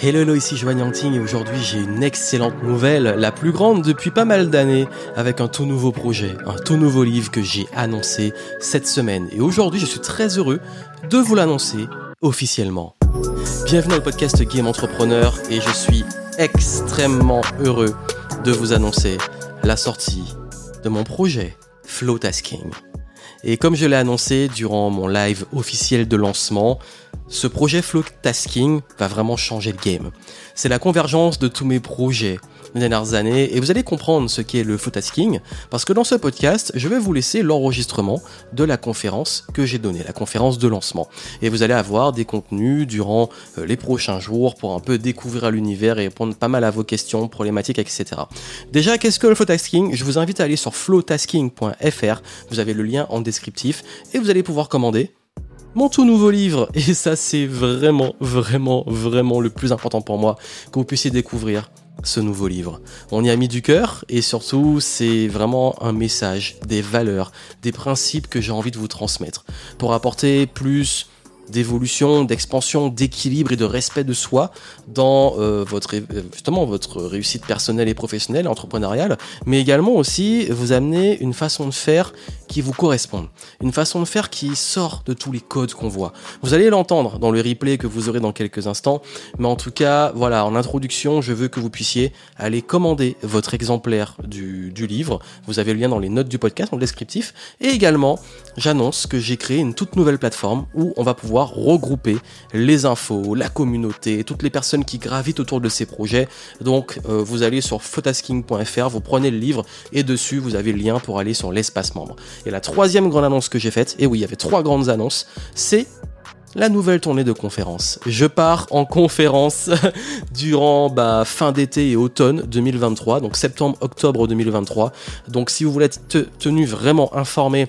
Hello, hello, ici Joanne Yanting et aujourd'hui j'ai une excellente nouvelle, la plus grande depuis pas mal d'années, avec un tout nouveau projet, un tout nouveau livre que j'ai annoncé cette semaine. Et aujourd'hui je suis très heureux de vous l'annoncer officiellement. Bienvenue le podcast Game Entrepreneur et je suis extrêmement heureux de vous annoncer la sortie de mon projet Flow Tasking. Et comme je l'ai annoncé durant mon live officiel de lancement, ce projet Flow Tasking va vraiment changer le game. C'est la convergence de tous mes projets dernières années et vous allez comprendre ce qu'est le Flow Tasking parce que dans ce podcast, je vais vous laisser l'enregistrement de la conférence que j'ai donnée, la conférence de lancement. Et vous allez avoir des contenus durant euh, les prochains jours pour un peu découvrir l'univers et répondre pas mal à vos questions, problématiques, etc. Déjà, qu'est-ce que le Flow Tasking Je vous invite à aller sur flowtasking.fr. Vous avez le lien en descriptif et vous allez pouvoir commander mon tout nouveau livre. Et ça, c'est vraiment, vraiment, vraiment le plus important pour moi, que vous puissiez découvrir ce nouveau livre. On y a mis du cœur et surtout, c'est vraiment un message, des valeurs, des principes que j'ai envie de vous transmettre pour apporter plus d'évolution, d'expansion, d'équilibre et de respect de soi dans euh, votre justement votre réussite personnelle et professionnelle, entrepreneuriale, mais également aussi vous amener une façon de faire qui vous correspond, une façon de faire qui sort de tous les codes qu'on voit. Vous allez l'entendre dans le replay que vous aurez dans quelques instants, mais en tout cas, voilà, en introduction, je veux que vous puissiez aller commander votre exemplaire du, du livre. Vous avez le lien dans les notes du podcast, dans descriptif, et également, j'annonce que j'ai créé une toute nouvelle plateforme où on va pouvoir regrouper les infos, la communauté, toutes les personnes qui gravitent autour de ces projets. Donc euh, vous allez sur photasking.fr, vous prenez le livre et dessus vous avez le lien pour aller sur l'espace membre. Et la troisième grande annonce que j'ai faite, et oui il y avait trois grandes annonces, c'est la nouvelle tournée de conférences. Je pars en conférence durant bah, fin d'été et automne 2023, donc septembre-octobre 2023. Donc si vous voulez être tenu vraiment informé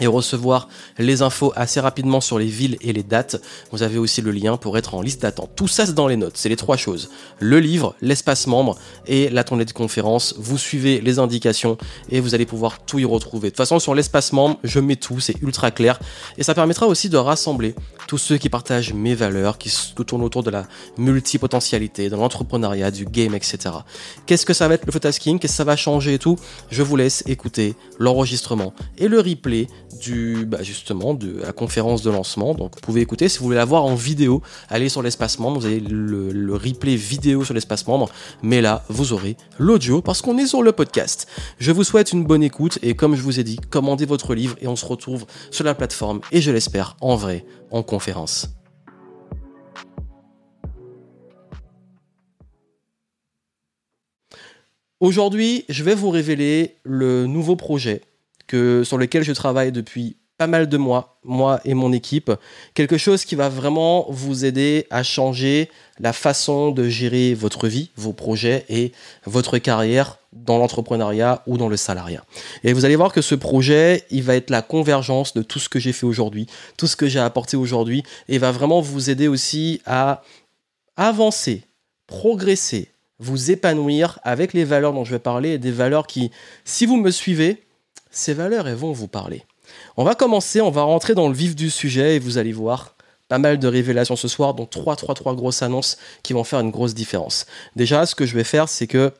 et recevoir les infos assez rapidement sur les villes et les dates. Vous avez aussi le lien pour être en liste d'attente. Tout ça c'est dans les notes, c'est les trois choses. Le livre, l'espace membre et la tournée de conférence. Vous suivez les indications et vous allez pouvoir tout y retrouver. De toute façon sur l'espace membre, je mets tout, c'est ultra clair et ça permettra aussi de rassembler tous ceux qui partagent mes valeurs, qui tournent autour de la multipotentialité, de l'entrepreneuriat, du game, etc. Qu'est-ce que ça va être le photasking Qu'est-ce que ça va changer et tout? Je vous laisse écouter l'enregistrement et le replay du, bah justement, de la conférence de lancement. Donc vous pouvez écouter. Si vous voulez la voir en vidéo, allez sur l'espace membre. Vous avez le, replay vidéo sur l'espace membre. Mais là, vous aurez l'audio parce qu'on est sur le podcast. Je vous souhaite une bonne écoute et comme je vous ai dit, commandez votre livre et on se retrouve sur la plateforme et je l'espère en vrai, en conférence. Aujourd'hui, je vais vous révéler le nouveau projet que, sur lequel je travaille depuis pas mal de mois, moi et mon équipe. Quelque chose qui va vraiment vous aider à changer la façon de gérer votre vie, vos projets et votre carrière dans l'entrepreneuriat ou dans le salariat. Et vous allez voir que ce projet, il va être la convergence de tout ce que j'ai fait aujourd'hui, tout ce que j'ai apporté aujourd'hui, et va vraiment vous aider aussi à avancer, progresser, vous épanouir avec les valeurs dont je vais parler, et des valeurs qui, si vous me suivez, ces valeurs, elles vont vous parler. On va commencer, on va rentrer dans le vif du sujet et vous allez voir pas mal de révélations ce soir, dont trois, trois, trois grosses annonces qui vont faire une grosse différence. Déjà, ce que je vais faire, c'est que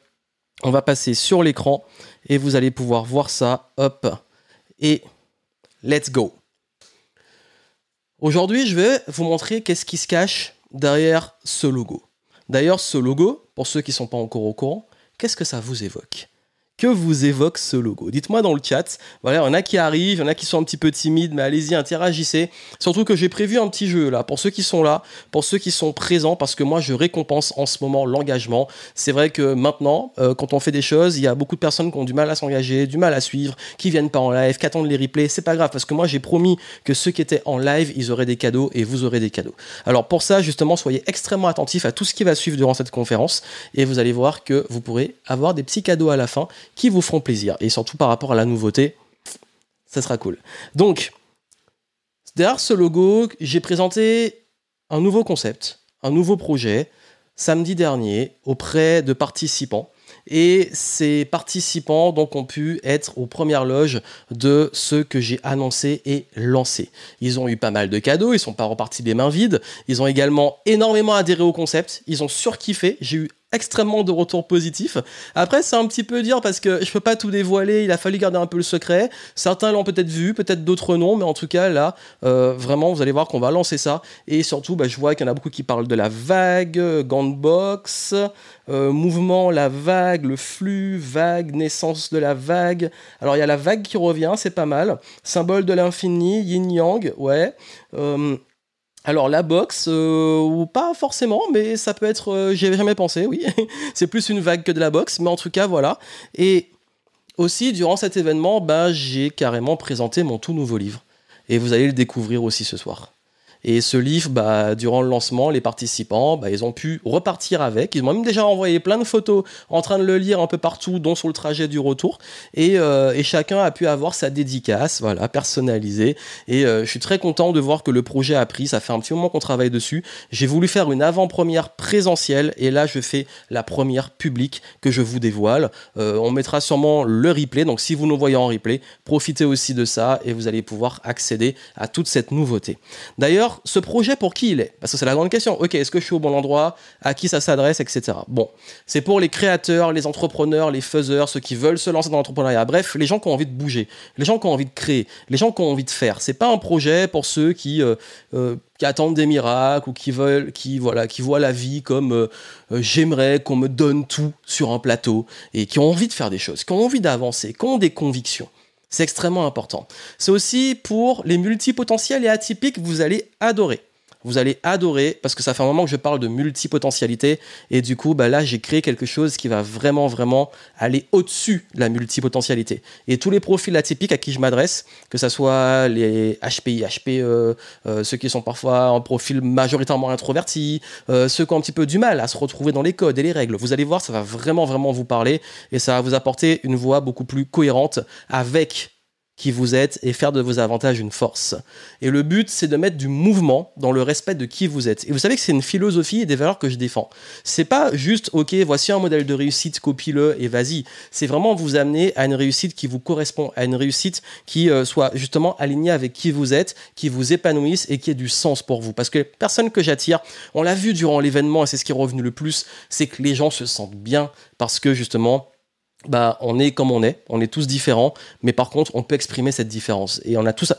on va passer sur l'écran et vous allez pouvoir voir ça. Hop. Et let's go. Aujourd'hui, je vais vous montrer qu'est-ce qui se cache derrière ce logo. D'ailleurs, ce logo, pour ceux qui ne sont pas encore au courant, qu'est-ce que ça vous évoque? Que vous évoque ce logo Dites-moi dans le chat. Voilà, il y en a qui arrivent, il y en a qui sont un petit peu timides, mais allez-y, interagissez. Surtout que j'ai prévu un petit jeu là, pour ceux qui sont là, pour ceux qui sont présents, parce que moi je récompense en ce moment l'engagement. C'est vrai que maintenant, euh, quand on fait des choses, il y a beaucoup de personnes qui ont du mal à s'engager, du mal à suivre, qui viennent pas en live, qui attendent les replays. C'est pas grave, parce que moi j'ai promis que ceux qui étaient en live, ils auraient des cadeaux et vous aurez des cadeaux. Alors pour ça, justement, soyez extrêmement attentifs à tout ce qui va suivre durant cette conférence et vous allez voir que vous pourrez avoir des petits cadeaux à la fin qui vous feront plaisir. Et surtout par rapport à la nouveauté, ça sera cool. Donc, derrière ce logo, j'ai présenté un nouveau concept, un nouveau projet, samedi dernier, auprès de participants. Et ces participants donc ont pu être aux premières loges de ce que j'ai annoncé et lancé. Ils ont eu pas mal de cadeaux, ils sont pas repartis des mains vides. Ils ont également énormément adhéré au concept, ils ont surkiffé. J'ai eu extrêmement de retours positifs. Après, c'est un petit peu dire parce que je peux pas tout dévoiler, il a fallu garder un peu le secret. Certains l'ont peut-être vu, peut-être d'autres non, mais en tout cas, là, euh, vraiment, vous allez voir qu'on va lancer ça. Et surtout, bah, je vois qu'il y en a beaucoup qui parlent de la vague, Gantbox, euh, mouvement, la vague, le flux, vague, naissance de la vague. Alors, il y a la vague qui revient, c'est pas mal. Symbole de l'infini, yin-yang, ouais. Euh, alors la boxe, euh, ou pas forcément, mais ça peut être, euh, j'y avais jamais pensé, oui. c'est plus une vague que de la boxe, mais en tout cas voilà. Et aussi durant cet événement, bah, j'ai carrément présenté mon tout nouveau livre. Et vous allez le découvrir aussi ce soir. Et ce livre, bah, durant le lancement, les participants, bah, ils ont pu repartir avec. Ils m'ont même déjà envoyé plein de photos en train de le lire un peu partout, dont sur le trajet du retour. Et, euh, chacun a pu avoir sa dédicace, voilà, personnalisée. Et euh, je suis très content de voir que le projet a pris. Ça fait un petit moment qu'on travaille dessus. J'ai voulu faire une avant-première présentielle. Et là, je fais la première publique que je vous dévoile. Euh, on mettra sûrement le replay. Donc si vous nous voyez en replay, profitez aussi de ça et vous allez pouvoir accéder à toute cette nouveauté. D'ailleurs, ce projet, pour qui il est? Parce que c'est la grande question. Ok, est-ce que je suis au bon endroit? À qui ça s'adresse, etc. Bon, c'est pour les créateurs, les entrepreneurs, les faiseurs, ceux qui veulent se lancer dans l'entrepreneuriat. Bref, les gens qui ont envie de bouger, les gens qui ont envie de créer, les gens qui ont envie de faire. C'est pas un projet pour ceux qui euh, euh, attendent des miracles ou qui veulent, qui voilà, qui voient la vie comme euh, j'aimerais qu'on me donne tout sur un plateau et qui ont envie de faire des choses, qui ont envie d'avancer, qui ont des convictions. C'est extrêmement important. C'est aussi pour les multipotentiels et atypiques, vous allez adorer vous allez adorer parce que ça fait un moment que je parle de multipotentialité et du coup bah là j'ai créé quelque chose qui va vraiment vraiment aller au-dessus de la multipotentialité. Et tous les profils atypiques à qui je m'adresse que ce soit les HPI, HPE, euh, ceux qui sont parfois en profil majoritairement introvertis, euh, ceux qui ont un petit peu du mal à se retrouver dans les codes et les règles, vous allez voir ça va vraiment vraiment vous parler et ça va vous apporter une voix beaucoup plus cohérente avec qui vous êtes et faire de vos avantages une force. Et le but, c'est de mettre du mouvement dans le respect de qui vous êtes. Et vous savez que c'est une philosophie et des valeurs que je défends. C'est pas juste, ok, voici un modèle de réussite, copie-le et vas-y. C'est vraiment vous amener à une réussite qui vous correspond, à une réussite qui euh, soit justement alignée avec qui vous êtes, qui vous épanouisse et qui ait du sens pour vous. Parce que les personnes que j'attire, on l'a vu durant l'événement et c'est ce qui est revenu le plus, c'est que les gens se sentent bien parce que justement, bah, on est comme on est, on est tous différents, mais par contre, on peut exprimer cette différence. Et on a tous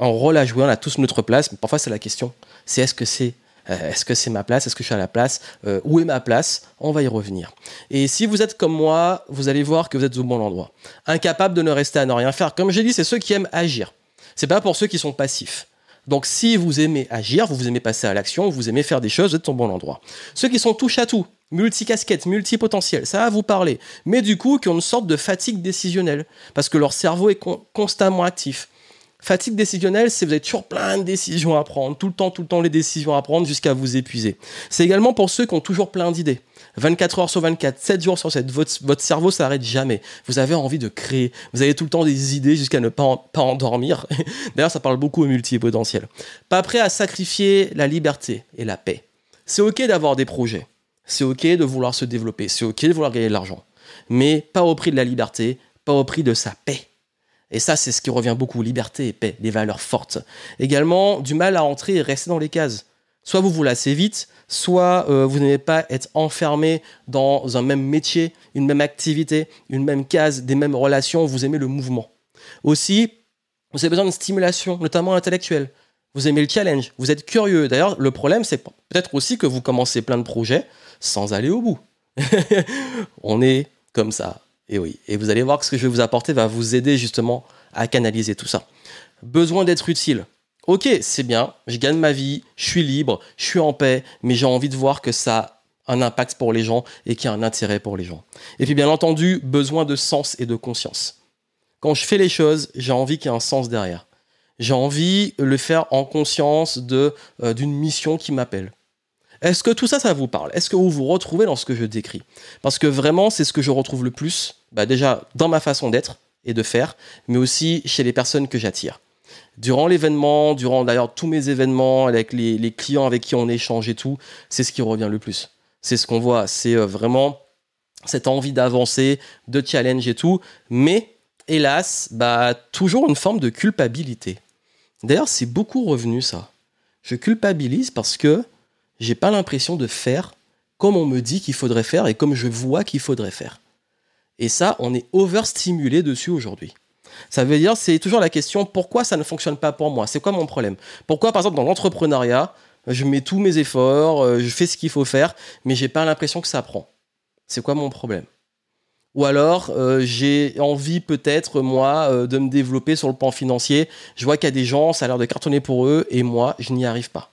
un rôle à jouer, on a tous notre place, mais parfois c'est la question, c'est est-ce que c'est euh, est-ce que c'est ma place Est-ce que je suis à la place euh, Où est ma place On va y revenir. Et si vous êtes comme moi, vous allez voir que vous êtes au bon endroit. Incapable de ne rester à ne rien faire. Comme j'ai dit, c'est ceux qui aiment agir. C'est pas pour ceux qui sont passifs. Donc si vous aimez agir, vous, aimez passer à l'action, vous aimez faire des choses, vous êtes au bon endroit. Ceux qui sont touche à tout, multicasquettes, multipotentiels, ça va vous parler. Mais du coup, qui ont une sorte de fatigue décisionnelle, parce que leur cerveau est constamment actif. Fatigue décisionnelle, c'est vous avez toujours plein de décisions à prendre, tout le temps, tout le temps les décisions à prendre jusqu'à vous épuiser. C'est également pour ceux qui ont toujours plein d'idées. 24 heures sur 24, 7 jours sur 7, votre, cerveau s'arrête jamais. Vous avez envie de créer, vous avez tout le temps des idées jusqu'à ne pas, pas endormir. D'ailleurs, ça parle beaucoup au multipotentiel. Pas prêt à sacrifier la liberté et la paix. C'est ok d'avoir des projets, c'est ok de vouloir se développer, c'est ok de vouloir gagner de l'argent, mais pas au prix de la liberté, pas au prix de sa paix. Et ça, c'est ce qui revient beaucoup, liberté et paix, des valeurs fortes. Également, du mal à entrer et rester dans les cases. Soit vous vous lassez vite, soit euh, vous n'aimez pas être enfermé dans un même métier, une même activité, une même case, des mêmes relations, vous aimez le mouvement. Aussi, vous avez besoin de stimulation, notamment intellectuelle. Vous aimez le challenge, vous êtes curieux. D'ailleurs, le problème, c'est peut-être aussi que vous commencez plein de projets sans aller au bout. On est comme ça. Et oui, et vous allez voir que ce que je vais vous apporter va vous aider justement à canaliser tout ça. Besoin d'être utile ok, c'est bien, je gagne ma vie, je suis libre, je suis en paix, mais j'ai envie de voir que ça a un impact pour les gens et qu'il y a un intérêt pour les gens. Et puis bien entendu, besoin de sens et de conscience. Quand je fais les choses, j'ai envie qu'il y ait un sens derrière. J'ai envie de le faire en conscience de euh, d'une mission qui m'appelle. Est-ce que tout ça, ça vous parle? Est-ce que vous vous retrouvez dans ce que je décris? Parce que vraiment, c'est ce que je retrouve le plus, bah déjà dans ma façon d'être et de faire, mais aussi chez les personnes que j'attire durant l'événement, durant d'ailleurs tous mes événements, avec les, clients avec qui on échange et tout, c'est ce qui revient le plus. C'est ce qu'on voit. C'est euh, vraiment cette envie d'avancer, de challenge et tout, mais hélas, bah, toujours une forme de culpabilité. D'ailleurs, c'est beaucoup revenu ça. Je culpabilise parce que j'ai pas l'impression de faire comme on me dit qu'il faudrait faire et comme je vois qu'il faudrait faire. Et ça, on est overstimulé dessus aujourd'hui. Ça veut dire, c'est toujours la question, pourquoi ça ne fonctionne pas pour moi? C'est quoi mon problème? Pourquoi, par exemple, dans l'entrepreneuriat, je mets tous mes efforts, euh, je fais ce qu'il faut faire, mais j'ai pas l'impression que ça prend? C'est quoi mon problème? Ou alors, euh, j'ai envie peut-être, moi, euh, de me développer sur le plan financier. Je vois qu'il y a des gens, ça a l'air de cartonner pour eux, et moi, je n'y arrive pas.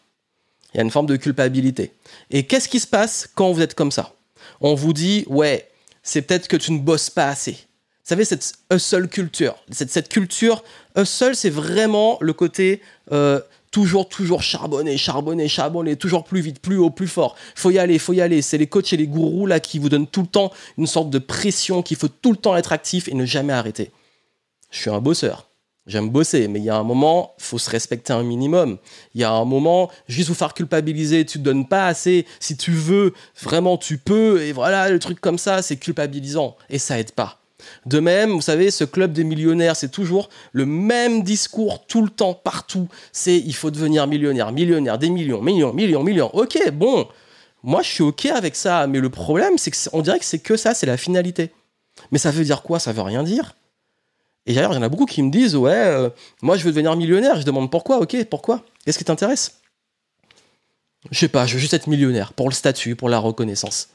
Il y a une forme de culpabilité. Et qu'est-ce qui se passe quand vous êtes comme ça? On vous dit, ouais, c'est peut-être que tu ne bosses pas assez. Savez, cette hustle culture. Cette, cette culture, hustle, c'est vraiment le côté euh, toujours, toujours charbonner, charbonner, charbonner, toujours plus vite, plus haut, plus fort. Faut y aller, faut y aller. C'est les coachs et les gourous là qui vous donnent tout le temps une sorte de pression qu'il faut tout le temps être actif et ne jamais arrêter. Je suis un bosseur. J'aime bosser, mais il y a un moment, faut se respecter un minimum. Il y a un moment, juste vous faire culpabiliser, tu te donnes pas assez. Si tu veux, vraiment, tu peux. Et voilà, le truc comme ça, c'est culpabilisant. Et ça aide pas. De même, vous savez, ce club des millionnaires, c'est toujours le même discours tout le temps, partout. C'est il faut devenir millionnaire, millionnaire, des millions, millions, millions, millions. Ok, bon, moi je suis ok avec ça, mais le problème, c'est qu'on dirait que c'est que ça, c'est la finalité. Mais ça veut dire quoi? Ça veut rien dire. Et d'ailleurs, il y en a beaucoup qui me disent Ouais, euh, moi je veux devenir millionnaire. Je demande pourquoi, ok, pourquoi? Qu'est-ce qui t'intéresse? Je sais pas, je veux juste être millionnaire pour le statut, pour la reconnaissance.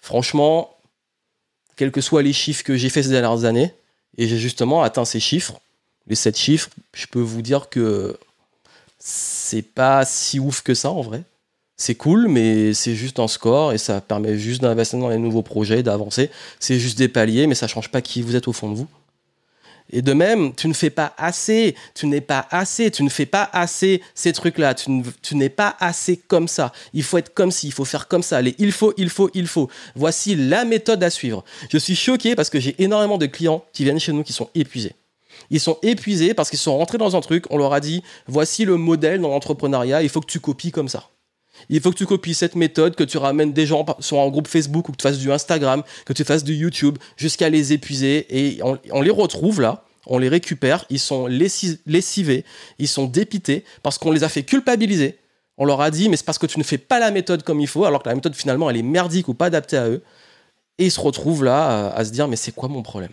Franchement, quels que soient les chiffres que j'ai fait ces dernières années, et j'ai justement atteint ces chiffres, les 7 chiffres, je peux vous dire que c'est pas si ouf que ça en vrai. C'est cool, mais c'est juste un score et ça permet juste d'investir dans les nouveaux projets, d'avancer. C'est juste des paliers, mais ça change pas qui vous êtes au fond de vous. Et de même, tu ne fais pas assez, tu n'es pas assez, tu ne fais pas assez ces trucs-là, tu, n'es pas assez comme ça. Il faut être comme ci, il faut faire comme ça. Allez, il faut, il faut, il faut. Voici la méthode à suivre. Je suis choqué parce que j'ai énormément de clients qui viennent chez nous qui sont épuisés. Ils sont épuisés parce qu'ils sont rentrés dans un truc, on leur a dit, voici le modèle dans l'entrepreneuriat, il faut que tu copies comme ça. Il faut que tu copies cette méthode, que tu ramènes des gens sur un groupe Facebook ou que tu fasses du Instagram, que tu fasses du YouTube, jusqu'à les épuiser. Et on, les retrouve là, on les récupère, ils sont lessivés, ils sont dépités parce qu'on les a fait culpabiliser. On leur a dit, mais c'est parce que tu ne fais pas la méthode comme il faut, alors que la méthode finalement elle est merdique ou pas adaptée à eux. Et ils se retrouvent là à, se dire, mais c'est quoi mon problème?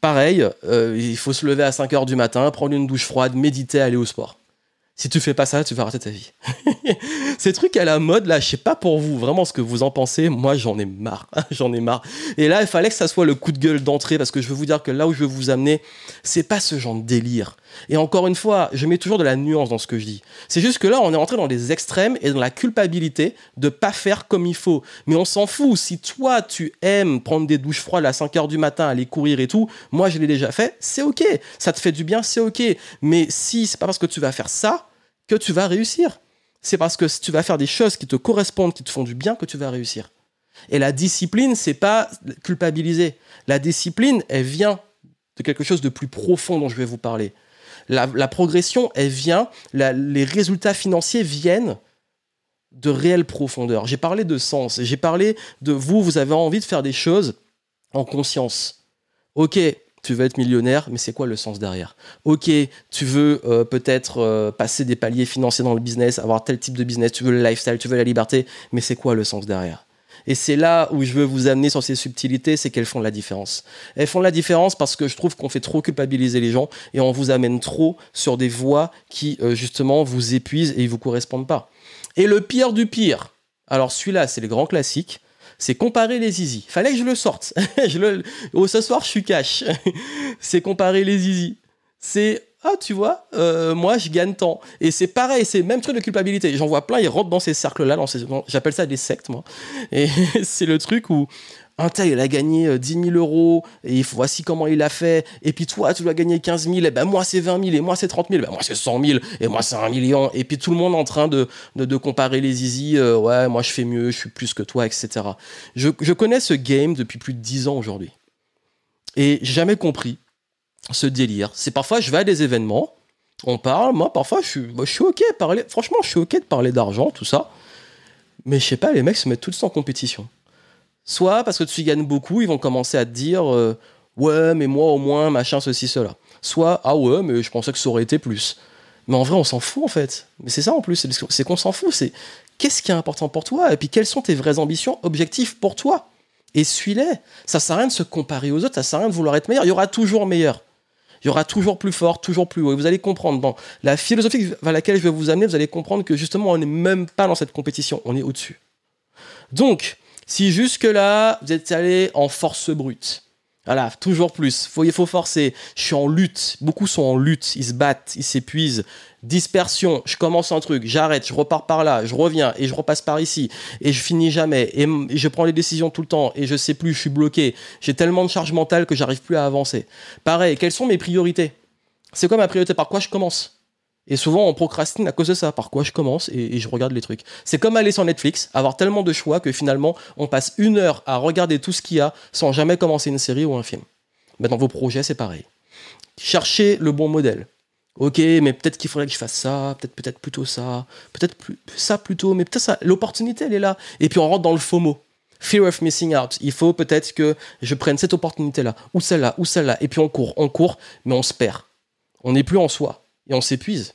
Pareil, euh, il faut se lever à 5 heures du matin, prendre une douche froide, méditer, aller au sport. Si tu fais pas ça, tu vas rater ta vie. Ces trucs à la mode, là, je sais pas pour vous, vraiment ce que vous en pensez. Moi, j'en ai marre. j'en ai marre. Et là, il fallait que ça soit le coup de gueule d'entrée parce que je veux vous dire que là où je veux vous amener, c'est pas ce genre de délire. Et encore une fois, je mets toujours de la nuance dans ce que je dis. C'est juste que là, on est rentré dans les extrêmes et dans la culpabilité de pas faire comme il faut. Mais on s'en fout. Si toi, tu aimes prendre des douches froides à 5 heures du matin, aller courir et tout, moi, je l'ai déjà fait, c'est ok. Ça te fait du bien, c'est ok. Mais si c'est pas parce que tu vas faire ça que tu vas réussir. C'est parce que tu vas faire des choses qui te correspondent, qui te font du bien, que tu vas réussir. Et la discipline, c'est pas culpabiliser. La discipline, elle vient de quelque chose de plus profond dont je vais vous parler. La, progression, elle vient, les résultats financiers viennent de réelle profondeur. J'ai parlé de sens, j'ai parlé de vous, vous avez envie de faire des choses en conscience. Ok, tu veux être millionnaire, mais c'est quoi le sens derrière? Ok, tu veux euh, peut-être euh, passer des paliers financiers dans le business, avoir tel type de business, tu veux le lifestyle, tu veux la liberté, mais c'est quoi le sens derrière? Et c'est là où je veux vous amener sur ces subtilités, c'est qu'elles font la différence. Elles font la différence parce que je trouve qu'on fait trop culpabiliser les gens et on vous amène trop sur des voies qui, euh, justement, vous épuisent et ne vous correspondent pas. Et le pire du pire, alors celui-là, c'est les grands classiques, c'est comparer les easy. Fallait que je le sorte. le... Oh, ce soir, je suis cash. c'est comparer les easy. C'est ah tu vois, euh, moi je gagne tant. Et c'est pareil, c'est même truc de culpabilité. J'en vois plein, ils rentrent dans ces cercles-là, ces... j'appelle ça des sectes moi. Et c'est le truc où un tel, il a gagné 10 euh, 000 euros, et voici comment il a fait, et puis toi, tu dois gagner 15 000, et ben moi c'est 20 000, et moi c'est 30 000, ben moi c'est 100 000, et moi c'est un million, et puis tout le monde en train de, comparer les easy, euh, ouais, moi je fais mieux, je suis plus que toi, etc. Je, je connais ce game depuis plus de 10 ans aujourd'hui. Et j'ai jamais compris ce délire. C'est parfois, je vais à des événements, on parle, moi parfois je suis, ok de parler, franchement je suis ok de parler d'argent, tout ça, mais je sais pas, les mecs se mettent temps en compétition soit parce que tu gagnes beaucoup, ils vont commencer à te dire euh, ouais, mais moi au moins, machin, ceci, cela. Soit ah ouais, mais je pensais que ça aurait été plus. Mais en vrai, on s'en fout en fait. Mais c'est ça en plus, c'est qu'on s'en fout. C'est qu'est-ce qui est important pour toi? Et puis quelles sont tes vraies ambitions, objectifs pour toi? Et suis-les. Ça sert à rien de se comparer aux autres, ça sert à rien de vouloir être meilleur. Il y aura toujours meilleur. Il y aura toujours plus fort, toujours plus haut. Et vous allez comprendre, dans la philosophie vers laquelle je vais vous amener, vous allez comprendre que justement, on n'est même pas dans cette compétition, on est au-dessus. Donc, si jusque-là, vous êtes allé en force brute, voilà, toujours plus. Il faut forcer. Je suis en lutte. Beaucoup sont en lutte. Ils se battent, ils s'épuisent. Dispersion. Je commence un truc, j'arrête, je repars par là, je reviens et je repasse par ici et je finis jamais et, je prends les décisions tout le temps et je sais plus, je suis bloqué. J'ai tellement de charge mentale que j'arrive plus à avancer. Pareil, quelles sont mes priorités? C'est quoi ma priorité? Par quoi je commence? Et souvent, on procrastine à cause de ça. Par quoi je commence et, je regarde les trucs. C'est comme aller sur Netflix, avoir tellement de choix que finalement, on passe une heure à regarder tout ce qu'il y a sans jamais commencer une série ou un film. Dans vos projets, c'est pareil. Cherchez le bon modèle. Ok, mais peut-être qu'il faudrait que je fasse ça, peut-être peut-être plutôt ça, peut-être plus, ça plutôt, mais peut-être ça. L'opportunité, elle est là. Et puis on rentre dans le FOMO. Fear of missing out. Il faut peut-être que je prenne cette opportunité-là, ou celle-là, ou celle-là. Et puis on court, on court, mais on se perd. On n'est plus en soi. Et on s'épuise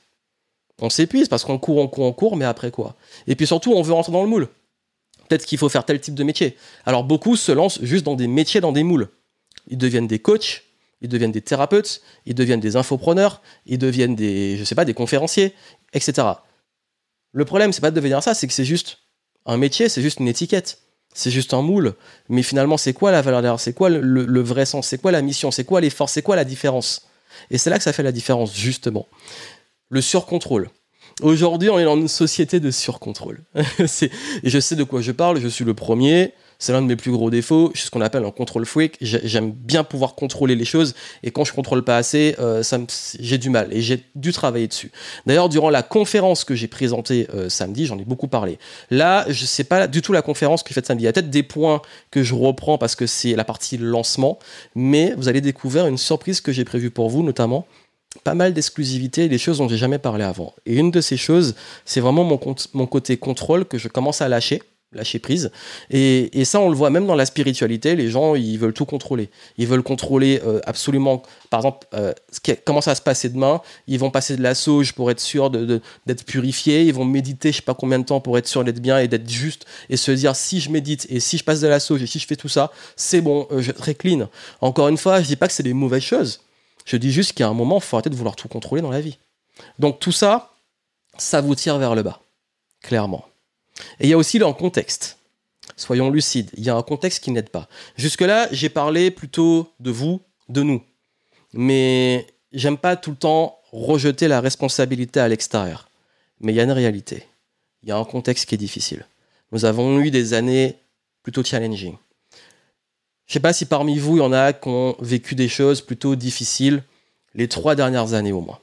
on s'épuise parce qu'on court, on court, on court, mais après quoi? Et puis surtout, on veut rentrer dans le moule. Peut-être qu'il faut faire tel type de métier. Alors beaucoup se lancent juste dans des métiers, dans des moules. Ils deviennent des coachs, ils deviennent des thérapeutes, ils deviennent des infopreneurs, ils deviennent des, je sais pas, des conférenciers, etc. Le problème, c'est pas de devenir ça, c'est que c'est juste un métier, c'est juste une étiquette, c'est juste un moule. Mais finalement, c'est quoi la valeur derrière? C'est quoi le, le, vrai sens? C'est quoi la mission? C'est quoi l'effort? C'est quoi la différence? Et c'est là que ça fait la différence, justement le surcontrôle. Aujourd'hui, on est dans une société de surcontrôle. et je sais de quoi je parle, je suis le premier. C'est l'un de mes plus gros défauts. Je suis ce qu'on appelle un contrôle freak. J'aime bien pouvoir contrôler les choses. Et quand je contrôle pas assez, euh, j'ai du mal. Et j'ai dû travailler dessus. D'ailleurs, durant la conférence que j'ai présentée euh, samedi, j'en ai beaucoup parlé. Là, je sais pas du tout la conférence que j'ai faite samedi. Il y a peut-être des points que je reprends parce que c'est la partie lancement. Mais vous allez découvrir une surprise que j'ai prévue pour vous, notamment pas mal d'exclusivités, des choses dont j'ai jamais parlé avant. Et une de ces choses, c'est vraiment mon, mon côté contrôle que je commence à lâcher lâcher prise. Et, et, ça, on le voit même dans la spiritualité, les gens, ils veulent tout contrôler. Ils veulent contrôler euh, absolument, par exemple, euh, comment ça va se passer demain. Ils vont passer de la sauge pour être sûr d'être de, purifiés. Ils vont méditer, je sais pas combien de temps, pour être sûr d'être bien et d'être juste. Et se dire, si je médite et si je passe de la sauge et si je fais tout ça, c'est bon, euh, je clean. Encore une fois, je dis pas que c'est des mauvaises choses. Je dis juste qu'il y a un moment, il faut arrêter de vouloir tout contrôler dans la vie. Donc tout ça, ça vous tire vers le bas, clairement. Et il y a aussi le contexte. Soyons lucides, il y a un contexte qui n'aide pas. Jusque-là, j'ai parlé plutôt de vous, de nous. Mais j'aime pas tout le temps rejeter la responsabilité à l'extérieur. Mais il y a une réalité. Il y a un contexte qui est difficile. Nous avons eu des années plutôt challenging. Je sais pas si parmi vous, il y en a qui ont vécu des choses plutôt difficiles les trois dernières années au moins.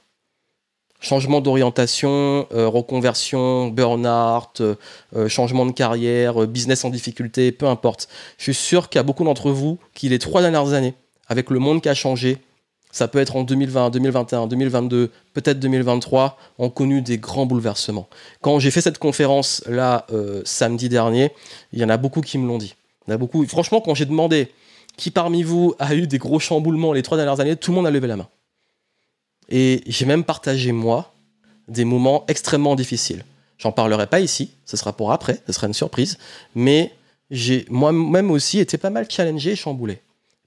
Changement d'orientation, euh, reconversion, burn-out, euh, euh, changement de carrière, business en difficulté, peu importe. Je suis sûr qu'il y a beaucoup d'entre vous qui, les trois dernières années, avec le monde qui a changé, ça peut être en 2020, 2021, 2022, peut-être 2023, ont connu des grands bouleversements. Quand j'ai fait cette conférence là samedi dernier, il y en a beaucoup qui me l'ont dit Franchement, quand j'ai demandé qui parmi vous a eu des gros chamboulements les trois dernières années, tout le monde a levé la main. Et j'ai même partagé, moi, des moments extrêmement difficiles. J'en parlerai pas ici, ce sera pour après, ce sera une surprise. Mais j'ai moi-même aussi été pas mal challengé et chamboulé.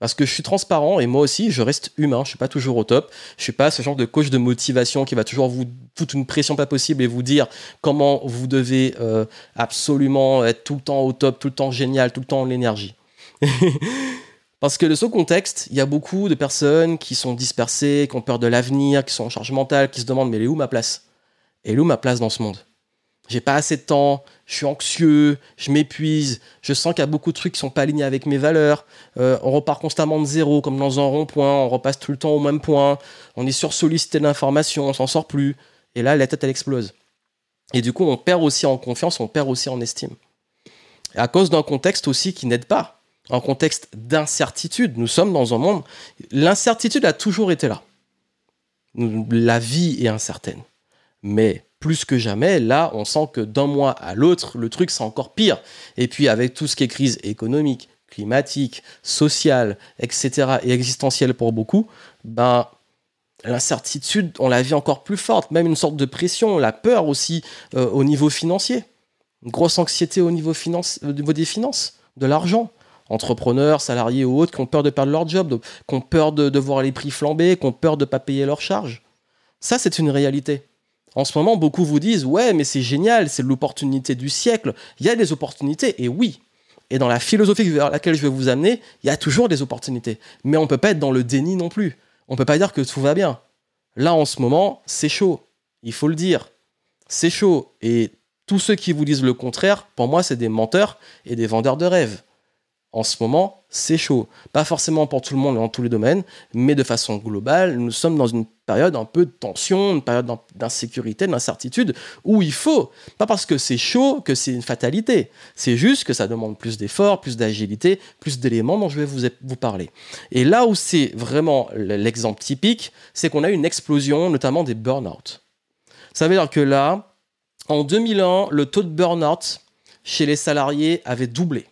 Parce que je suis transparent et moi aussi, je reste humain. Je suis pas toujours au top. Je suis pas ce genre de coach de motivation qui va toujours vous foutre une pression pas possible et vous dire comment vous devez euh, absolument être tout le temps au top, tout le temps génial, tout le temps en l'énergie. Parce que de ce contexte, il y a beaucoup de personnes qui sont dispersées, qui ont peur de l'avenir, qui sont en charge mentale, qui se demandent mais elle est où ma place? Et est où ma place dans ce monde? J'ai pas assez de temps, je suis anxieux, je m'épuise, je sens qu'il y a beaucoup de trucs qui sont pas alignés avec mes valeurs. Euh, on repart constamment de zéro, comme dans un rond-point, on repasse tout le temps au même point, on est sursollicité d'informations, on s'en sort plus. Et là, la tête, elle explose. Et du coup, on perd aussi en confiance, on perd aussi en estime. À cause d'un contexte aussi qui n'aide pas, un contexte d'incertitude. Nous sommes dans un monde. L'incertitude a toujours été là. La vie est incertaine. Mais plus que jamais, là, on sent que d'un mois à l'autre, le truc, c'est encore pire. Et puis, avec tout ce qui est crise économique, climatique, sociale, etc., et existentielle pour beaucoup, ben, l'incertitude, on la vit encore plus forte, même une sorte de pression, la peur aussi euh, au niveau financier. Une grosse anxiété au niveau, finance, au niveau des finances, de l'argent. Entrepreneurs, salariés ou autres qui ont peur de perdre leur job, qui ont peur de, de voir les prix flamber, qui ont peur de ne pas payer leurs charges. Ça, c'est une réalité. En ce moment, beaucoup vous disent Ouais, mais c'est génial, c'est l'opportunité du siècle. Il y a des opportunités, et oui. Et dans la philosophie vers laquelle je vais vous amener, il y a toujours des opportunités. Mais on ne peut pas être dans le déni non plus. On ne peut pas dire que tout va bien. Là, en ce moment, c'est chaud. Il faut le dire. C'est chaud. Et tous ceux qui vous disent le contraire, pour moi, c'est des menteurs et des vendeurs de rêves en ce moment, c'est chaud. Pas forcément pour tout le monde dans tous les domaines, mais de façon globale, nous sommes dans une période un peu de tension, une période d'insécurité, d'incertitude, où il faut, pas parce que c'est chaud que c'est une fatalité, c'est juste que ça demande plus d'efforts, plus d'agilité, plus d'éléments dont je vais vous, vous parler. Et là où c'est vraiment l'exemple typique, c'est qu'on a une explosion, notamment des burn-out. Ça veut dire que là, en 2001, le taux de burn-out chez les salariés avait doublé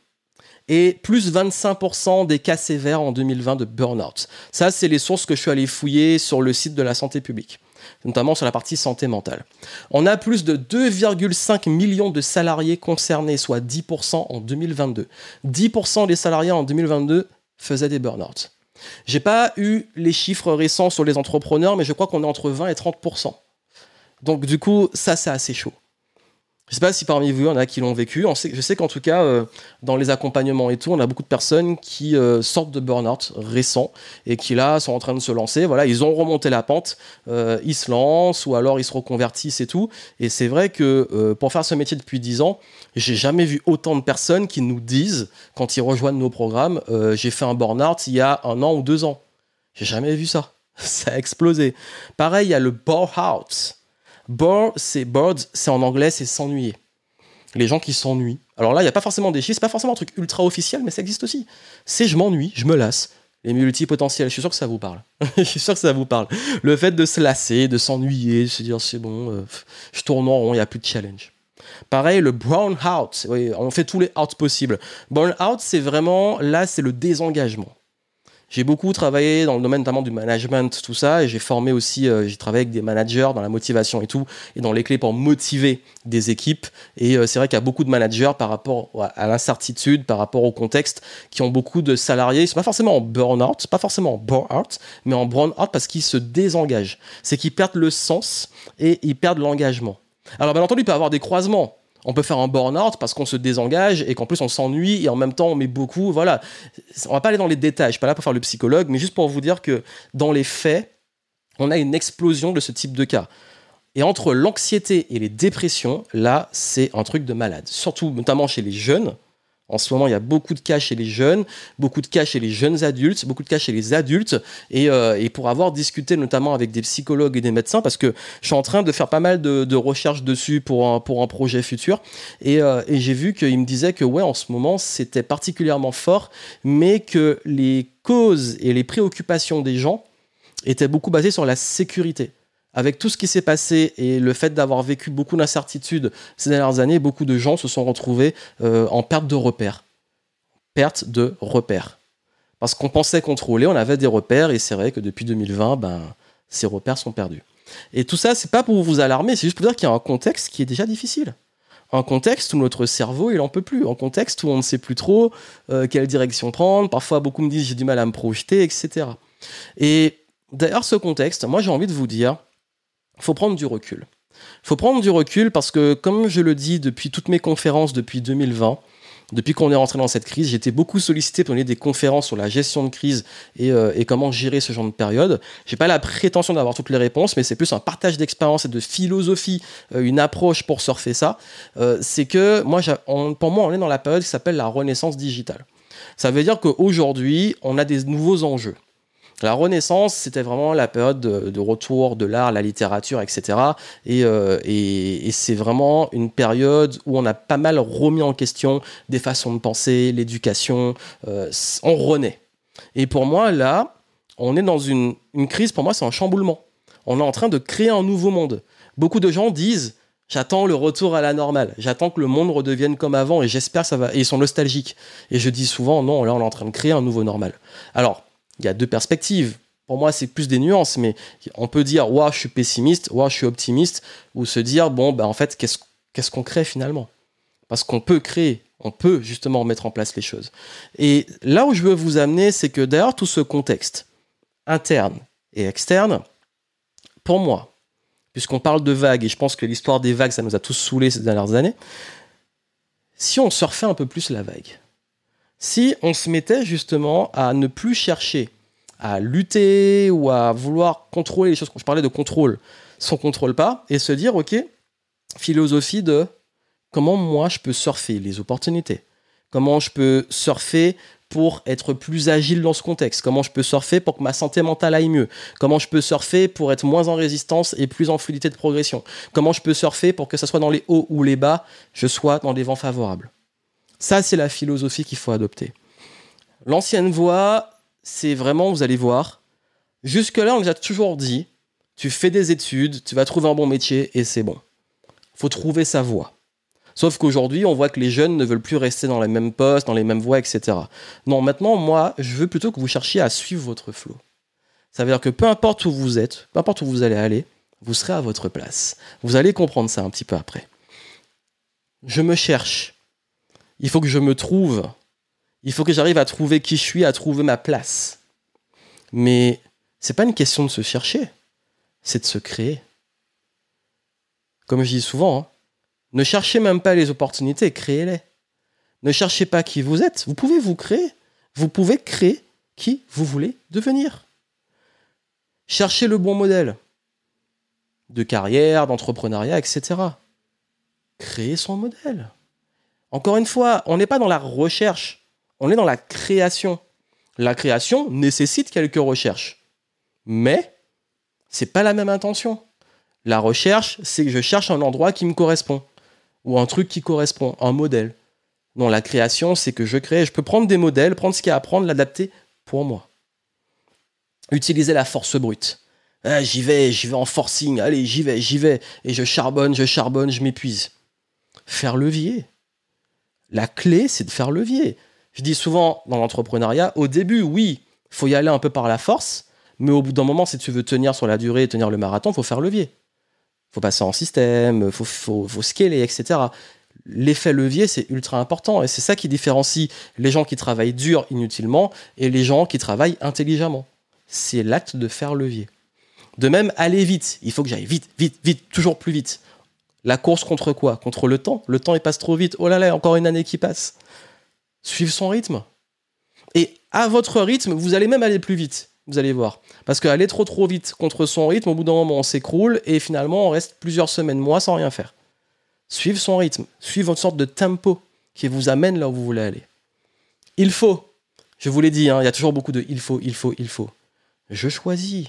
et plus 25% des cas sévères en 2020 de burn-out. Ça, c'est les sources que je suis allé fouiller sur le site de la santé publique notamment sur la partie santé mentale. On a plus de 2,5 millions de salariés concernés, soit 10% en 2022. 10% des salariés en 2022 faisaient des burn-out. J'ai pas eu les chiffres récents sur les entrepreneurs, mais je crois qu'on est entre 20 et 30%. Donc du coup, ça c'est assez chaud. Je ne sais pas si parmi vous, il y en a qui l'ont vécu. je sais qu'en tout cas, euh, dans les accompagnements et tout, on a beaucoup de personnes qui euh, sortent de burn-out récents et qui là sont en train de se lancer. Voilà, ils ont remonté la pente, euh, ils se lancent ou alors ils se reconvertissent et tout. Et c'est vrai que pour faire ce métier depuis 10 ans, j'ai jamais vu autant de personnes qui nous disent, quand ils rejoignent nos programmes, j'ai fait un burn-out il y a un an ou deux ans. J'ai jamais vu ça. Ça a explosé. Pareil, il y a le bore-out. Bore, c'est bored, c'est en anglais, c'est s'ennuyer. Les gens qui s'ennuient. Alors là, il n'y a pas forcément des chiffres, c'est pas forcément un truc ultra officiel, mais ça existe aussi. C'est je m'ennuie, je me lasse. Les multipotentiels, je suis sûr que ça vous parle. je suis sûr que ça vous parle. Le fait de se lasser, de s'ennuyer, de se dire c'est bon, euh, je tourne en rond, il n'y a plus de challenge. Pareil, le brown out, on fait tous les outs possibles. Brown out, c'est vraiment, là, c'est le désengagement. J'ai beaucoup travaillé dans le domaine notamment du management, tout ça, et j'ai formé aussi, euh, j'ai travaillé avec des managers dans la motivation et tout, et dans les clés pour motiver des équipes. Et euh, c'est vrai qu'il y a beaucoup de managers par rapport à l'incertitude, par rapport au contexte, qui ont beaucoup de salariés, ils sont pas forcément en burn-out, pas forcément en burn-out, mais en burn-out parce qu'ils se désengagent. C'est qu'ils perdent le sens et ils perdent l'engagement. Alors bien entendu, il peut y avoir des croisements on peut faire un burn-out parce qu'on se désengage et qu'en plus on s'ennuie et en même temps on met beaucoup. Voilà. On va pas aller dans les détails, je suis pas là pour faire le psychologue, mais juste pour vous dire que dans les faits, on a une explosion de ce type de cas. Et entre l'anxiété et les dépressions, là, c'est un truc de malade. Surtout, notamment chez les jeunes. En ce moment, il y a beaucoup de cas chez les jeunes, beaucoup de cas chez les jeunes adultes, beaucoup de cas chez les adultes. Et, euh, pour avoir discuté notamment avec des psychologues et des médecins, parce que je suis en train de faire pas mal de, recherches dessus pour un, projet futur. Euh, et, j'ai vu qu'ils me disaient que, ouais, en ce moment, c'était particulièrement fort, mais que les causes et les préoccupations des gens étaient beaucoup basées sur la sécurité avec tout ce qui s'est passé et le fait d'avoir vécu beaucoup d'incertitudes ces dernières années, beaucoup de gens se sont retrouvés euh, en perte de repères. Perte de repères. Parce qu'on pensait contrôler, on avait des repères, et c'est vrai que depuis 2020, ben, ces repères sont perdus. Et tout ça, c'est pas pour vous alarmer, c'est juste pour dire qu'il y a un contexte qui est déjà difficile. Un contexte où notre cerveau, il en peut plus. Un contexte où on ne sait plus trop euh, quelle direction prendre. Parfois, beaucoup me disent j'ai du mal à me projeter, etc. Et d'ailleurs, ce contexte, moi j'ai envie de vous dire, faut prendre du recul. faut prendre du recul parce que, comme je le dis depuis toutes mes conférences depuis 2020, depuis qu'on est rentré dans cette crise, été beaucoup sollicité pour donner des conférences sur la gestion de crise euh, et, comment gérer ce genre de période. J'ai pas la prétention d'avoir toutes les réponses, mais c'est plus un partage d'expérience et de philosophie, euh, une approche pour surfer ça. Euh, c'est que moi, pour moi, on est dans la période qui s'appelle la renaissance digitale. Ça veut dire qu'aujourd'hui, on a des nouveaux enjeux. La Renaissance, c'était vraiment la période de, retour de l'art, la littérature, etc. Euh, et, c'est vraiment une période où on a pas mal remis en question des façons de penser, l'éducation. Euh, on renaît. Et pour moi, là, on est dans une, une crise, pour moi, c'est un chamboulement. On est en train de créer un nouveau monde. Beaucoup de gens disent J'attends le retour à la normale. J'attends que le monde redevienne comme avant et j'espère ça va. Et ils sont nostalgiques. Et je dis souvent, non, là, on est en train de créer un nouveau normal. Alors, il y a deux perspectives. Pour moi, c'est plus des nuances, mais on peut dire, ouais, je suis pessimiste, ouais, je suis optimiste, ou se dire, bon, ben, en fait, qu'est-ce qu'on crée finalement? Parce qu'on peut créer, on peut justement mettre en place les choses. Et là où je veux vous amener, c'est que derrière tout ce contexte, interne et externe, pour moi, puisqu'on parle de vagues, et je pense que l'histoire des vagues, ça nous a tous saoulés ces dernières années, si on surfait un peu plus la vague, si on se mettait justement à ne plus chercher à lutter ou à vouloir contrôler les choses, quand je parlais de contrôle, son contrôle pas, et se dire, ok, philosophie de comment moi je peux surfer les opportunités, comment je peux surfer pour être plus agile dans ce contexte. Comment je peux surfer pour que ma santé mentale aille mieux. Comment je peux surfer pour être moins en résistance et plus en fluidité de progression. Comment je peux surfer pour que ce soit dans les hauts ou les bas, je sois dans des vents favorables Ça, c'est la philosophie qu'il faut adopter. L'ancienne voie, c'est vraiment, vous allez voir, jusque-là, on nous a toujours dit, tu fais des études, tu vas trouver un bon métier et c'est bon. faut trouver sa voie. Sauf qu'aujourd'hui, on voit que les jeunes ne veulent plus rester dans les mêmes postes, dans les mêmes voies, etc. Non, maintenant, moi, je veux plutôt que vous cherchiez à suivre votre flow. Ça veut dire que peu importe où vous êtes, peu importe où vous allez aller, vous serez à votre place. Vous allez comprendre ça un petit peu après. Je me cherche. Il faut que je me trouve. Il faut que j'arrive à trouver qui je suis, à trouver ma place. Mais c'est pas une question de se chercher, c'est de se créer. Comme je dis souvent, hein, ne cherchez même pas les opportunités, créez-les. Ne cherchez pas qui vous êtes, vous pouvez vous créer. Vous pouvez créer qui vous voulez devenir. Cherchez le bon modèle de carrière, d'entrepreneuriat, etc. Créez son modèle. Encore une fois, on n'est pas dans la recherche, on est dans la création. La création nécessite quelques recherches. Mais c'est pas la même intention. La recherche, c'est que je cherche un endroit qui me correspond ou un truc qui correspond, un modèle. Non, la création, c'est que je crée, je peux prendre des modèles, prendre ce qu'il y a à prendre, l'adapter pour moi. Utiliser la force brute. Ah, j'y vais, j'y vais en forcing, allez, j'y vais, j'y vais, et je charbonne, je charbonne, je m'épuise. Faire levier. La clé, c'est de faire levier. Je dis souvent dans l'entrepreneuriat, au début, oui, faut y aller un peu par la force, mais au bout d'un moment, si tu veux tenir sur la durée, tenir le marathon, faut faire levier faut passer en système, faut, faut scaler, etc. L'effet levier, c'est ultra important et c'est ça qui différencie les gens qui travaillent dur inutilement et les gens qui travaillent intelligemment. C'est l'acte de faire levier. De même, aller vite. Il faut que j'aille vite, vite, vite, toujours plus vite. La course contre quoi? Contre le temps. Le temps, il passe trop vite. Oh là là, encore une année qui passe. Suivre son rythme. Et à votre rythme, vous allez même aller plus vite. Vous allez voir. Parce qu'aller trop trop vite contre son rythme, au bout d'un moment, on s'écroule et finalement, on reste plusieurs semaines, mois sans rien faire. Suivre son rythme, suivre une sorte de tempo qui vous amène là où vous voulez aller. Il faut, je vous l'ai dit, hein, il y a toujours beaucoup de il faut, il faut, il faut. Je choisis.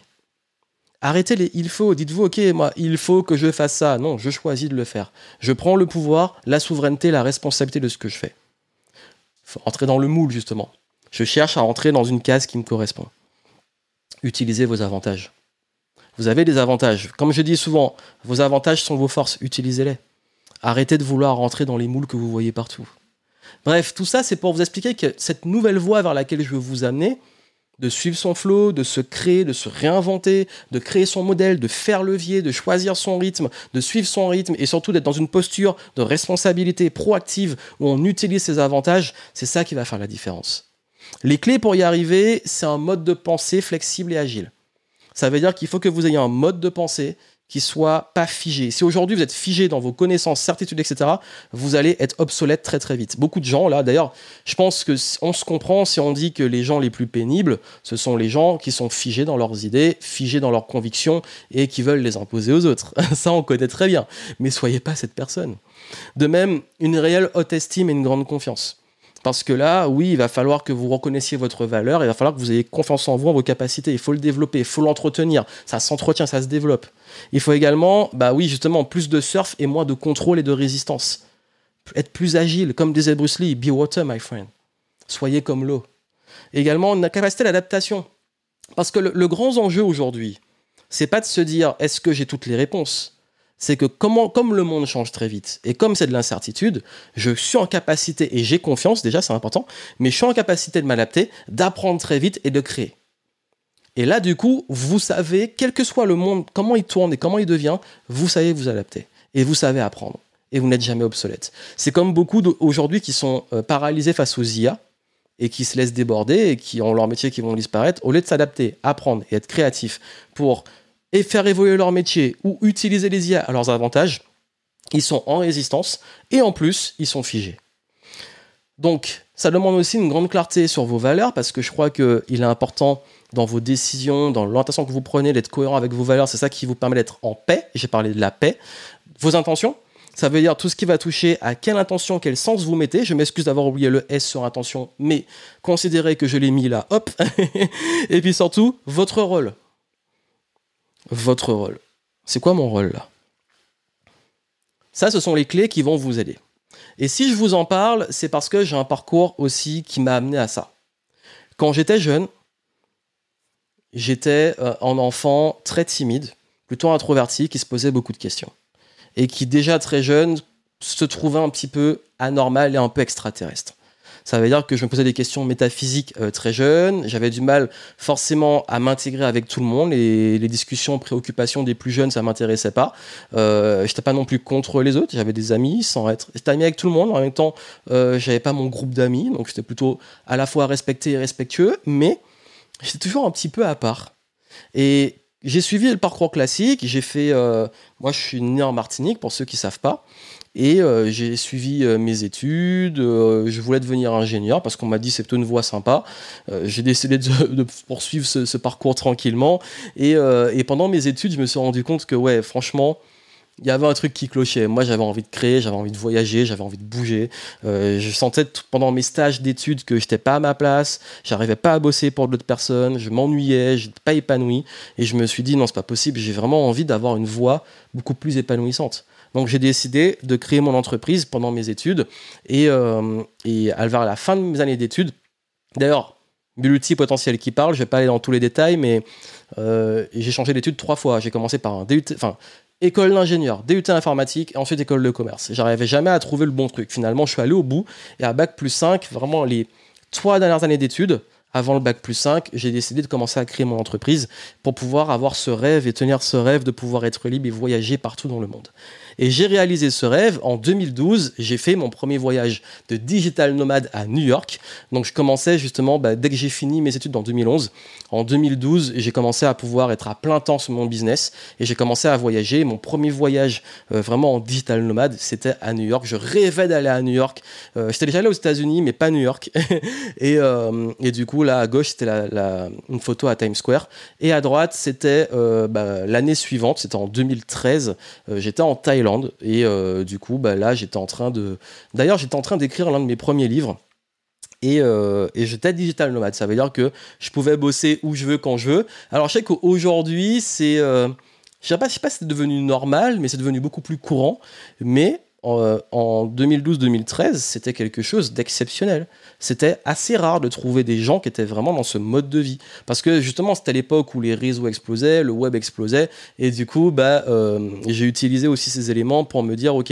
Arrêtez les il faut. Dites-vous, ok, moi, il faut que je fasse ça. Non, je choisis de le faire. Je prends le pouvoir, la souveraineté, la responsabilité de ce que je fais. Faut entrer dans le moule, justement. Je cherche à entrer dans une case qui me correspond utilisez vos avantages. Vous avez des avantages. Comme je dis souvent, vos avantages sont vos forces, utilisez-les. Arrêtez de vouloir rentrer dans les moules que vous voyez partout. Bref, tout ça, c'est pour vous expliquer que cette nouvelle voie vers laquelle je veux vous amener, de suivre son flow, de se créer, de se réinventer, de créer son modèle, de faire levier, de choisir son rythme, de suivre son rythme et surtout d'être dans une posture de responsabilité proactive où on utilise ses avantages, c'est ça qui va faire la différence. Les clés pour y arriver, c'est un mode de pensée flexible et agile. Ça veut dire qu'il faut que vous ayez un mode de pensée qui soit pas figé. Si aujourd'hui vous êtes figé dans vos connaissances, certitudes, etc., vous allez être obsolète très très vite. Beaucoup de gens, là, d'ailleurs, je pense que on se comprend si on dit que les gens les plus pénibles, ce sont les gens qui sont figés dans leurs idées, figés dans leurs convictions et qui veulent les imposer aux autres. Ça, on connaît très bien. Mais soyez pas cette personne. De même, une réelle haute estime et une grande confiance. Parce que là, oui, il va falloir que vous reconnaissiez votre valeur, il va falloir que vous ayez confiance en vous, en vos capacités, il faut le développer, il faut l'entretenir, ça s'entretient, ça se développe. Il faut également, bah oui, justement, plus de surf et moins de contrôle et de résistance. Être plus agile, comme disait Bruce Lee, be water, my friend. Soyez comme l'eau. Également, une capacité d'adaptation. Parce que le, grand enjeu aujourd'hui, c'est pas de se dire est-ce que j'ai toutes les réponses? C'est que comme le monde change très vite et comme c'est de l'incertitude, je suis en capacité, et j'ai confiance déjà, c'est important, mais je suis en capacité de m'adapter, d'apprendre très vite et de créer. Et là, du coup, vous savez, quel que soit le monde, comment il tourne et comment il devient, vous savez vous adapter et vous savez apprendre et vous n'êtes jamais obsolète. C'est comme beaucoup aujourd'hui qui sont euh, paralysés face aux IA et qui se laissent déborder et qui ont leur métier qui vont disparaître, au lieu de s'adapter, apprendre et être créatif pour faire évoluer leur métier ou utiliser les IA à leurs avantages, ils sont en résistance et en plus, ils sont figés. Donc, ça demande aussi une grande clarté sur vos valeurs parce que je crois qu'il est important dans vos décisions, dans l'orientation que vous prenez, d'être cohérent avec vos valeurs. C'est ça qui vous permet d'être en paix. J'ai parlé de la paix. Vos intentions, ça veut dire tout ce qui va toucher à quelle intention, quel sens vous mettez. Je m'excuse d'avoir oublié le S sur intention, mais considérez que je l'ai mis là, hop. Et puis surtout, votre rôle. Votre rôle. C'est quoi mon rôle là? Ça, ce sont les clés qui vont vous aider. Et si je vous en parle, c'est parce que j'ai un parcours aussi qui m'a amené à ça. Quand j'étais jeune, j'étais euh, un enfant très timide, plutôt introverti, qui se posait beaucoup de questions. Et qui déjà très jeune se trouvait un petit peu anormal et un peu extraterrestre. Ça veut dire que je me posais des questions métaphysiques euh, très jeune, j'avais du mal forcément à m'intégrer avec tout le monde, et les discussions, préoccupations des plus jeunes, ça m'intéressait pas. Euh, j'étais pas non plus contre les autres, j'avais des amis sans être... J'étais ami avec tout le monde, en même temps, euh, j'avais pas mon groupe d'amis, donc j'étais plutôt à la fois respecté et respectueux, mais j'étais toujours un petit peu à part. Et j'ai suivi le parcours classique. J'ai fait. Euh, moi, je suis né en Martinique, pour ceux qui ne savent pas. Et euh, j'ai suivi euh, mes études. je voulais devenir ingénieur parce qu'on m'a dit c'est une voie sympa. j'ai décidé de, poursuivre ce, parcours tranquillement. Et, et, pendant mes études, je me suis rendu compte que, ouais, franchement, il y avait un truc qui clochait. Moi, j'avais envie de créer, j'avais envie de voyager, j'avais envie de bouger. Euh, je sentais pendant mes stages d'études que j'étais pas à ma place, j'arrivais pas à bosser pour d'autres personnes, je m'ennuyais, j'étais pas épanoui. Et je me suis dit, non, c'est pas possible, j'ai vraiment envie d'avoir une voie beaucoup plus épanouissante. Donc j'ai décidé de créer mon entreprise pendant mes études. Et, euh, et vers la fin de mes années d'études, d'ailleurs, multi-potentiel qui parle, je vais pas aller dans tous les détails, mais euh, j'ai changé d'études trois fois. J'ai commencé par un DUT, enfin école d'ingénieur, DUT informatique, et ensuite école de commerce. J'arrivais jamais à trouver le bon truc. Finalement, je suis allé au bout, et à Bac plus 5, vraiment les trois dernières années d'études, avant le bac plus 5, j'ai décidé de commencer à créer mon entreprise pour pouvoir avoir ce rêve et tenir ce rêve de pouvoir être libre et voyager partout dans le monde. Et j'ai réalisé ce rêve en 2012. J'ai fait mon premier voyage de digital nomade à New York. Donc je commençais justement, bah, dès que j'ai fini mes études en 2011, en 2012, j'ai commencé à pouvoir être à plein temps sur mon business et j'ai commencé à voyager. Mon premier voyage euh, vraiment en digital nomade, c'était à New York. Je rêvais d'aller à New York. Euh, j'étais déjà allé aux États-Unis, mais pas New York. et, euh, et du coup, là, à gauche, c'était la, une photo à Times Square. Et à droite, c'était bah, l'année suivante, c'était en 2013. Euh, j'étais en Thaïlande. Et euh, du coup, bah, là, j'étais en train de. D'ailleurs, j'étais en train d'écrire l'un de mes premiers livres. Et, et j'étais digital nomade. Ça veut dire que je pouvais bosser où je veux, quand je veux. Alors, je sais qu'aujourd'hui, c'est. je sais pas, sais pas si c'est devenu normal, mais c'est devenu beaucoup plus courant. Mais en 2012-2013, c'était quelque chose d'exceptionnel c'était assez rare de trouver des gens qui étaient vraiment dans ce mode de vie. Parce que justement, c'était l'époque où les réseaux explosaient, le web explosait, et du coup, bah, euh, j'ai utilisé aussi ces éléments pour me dire, ok,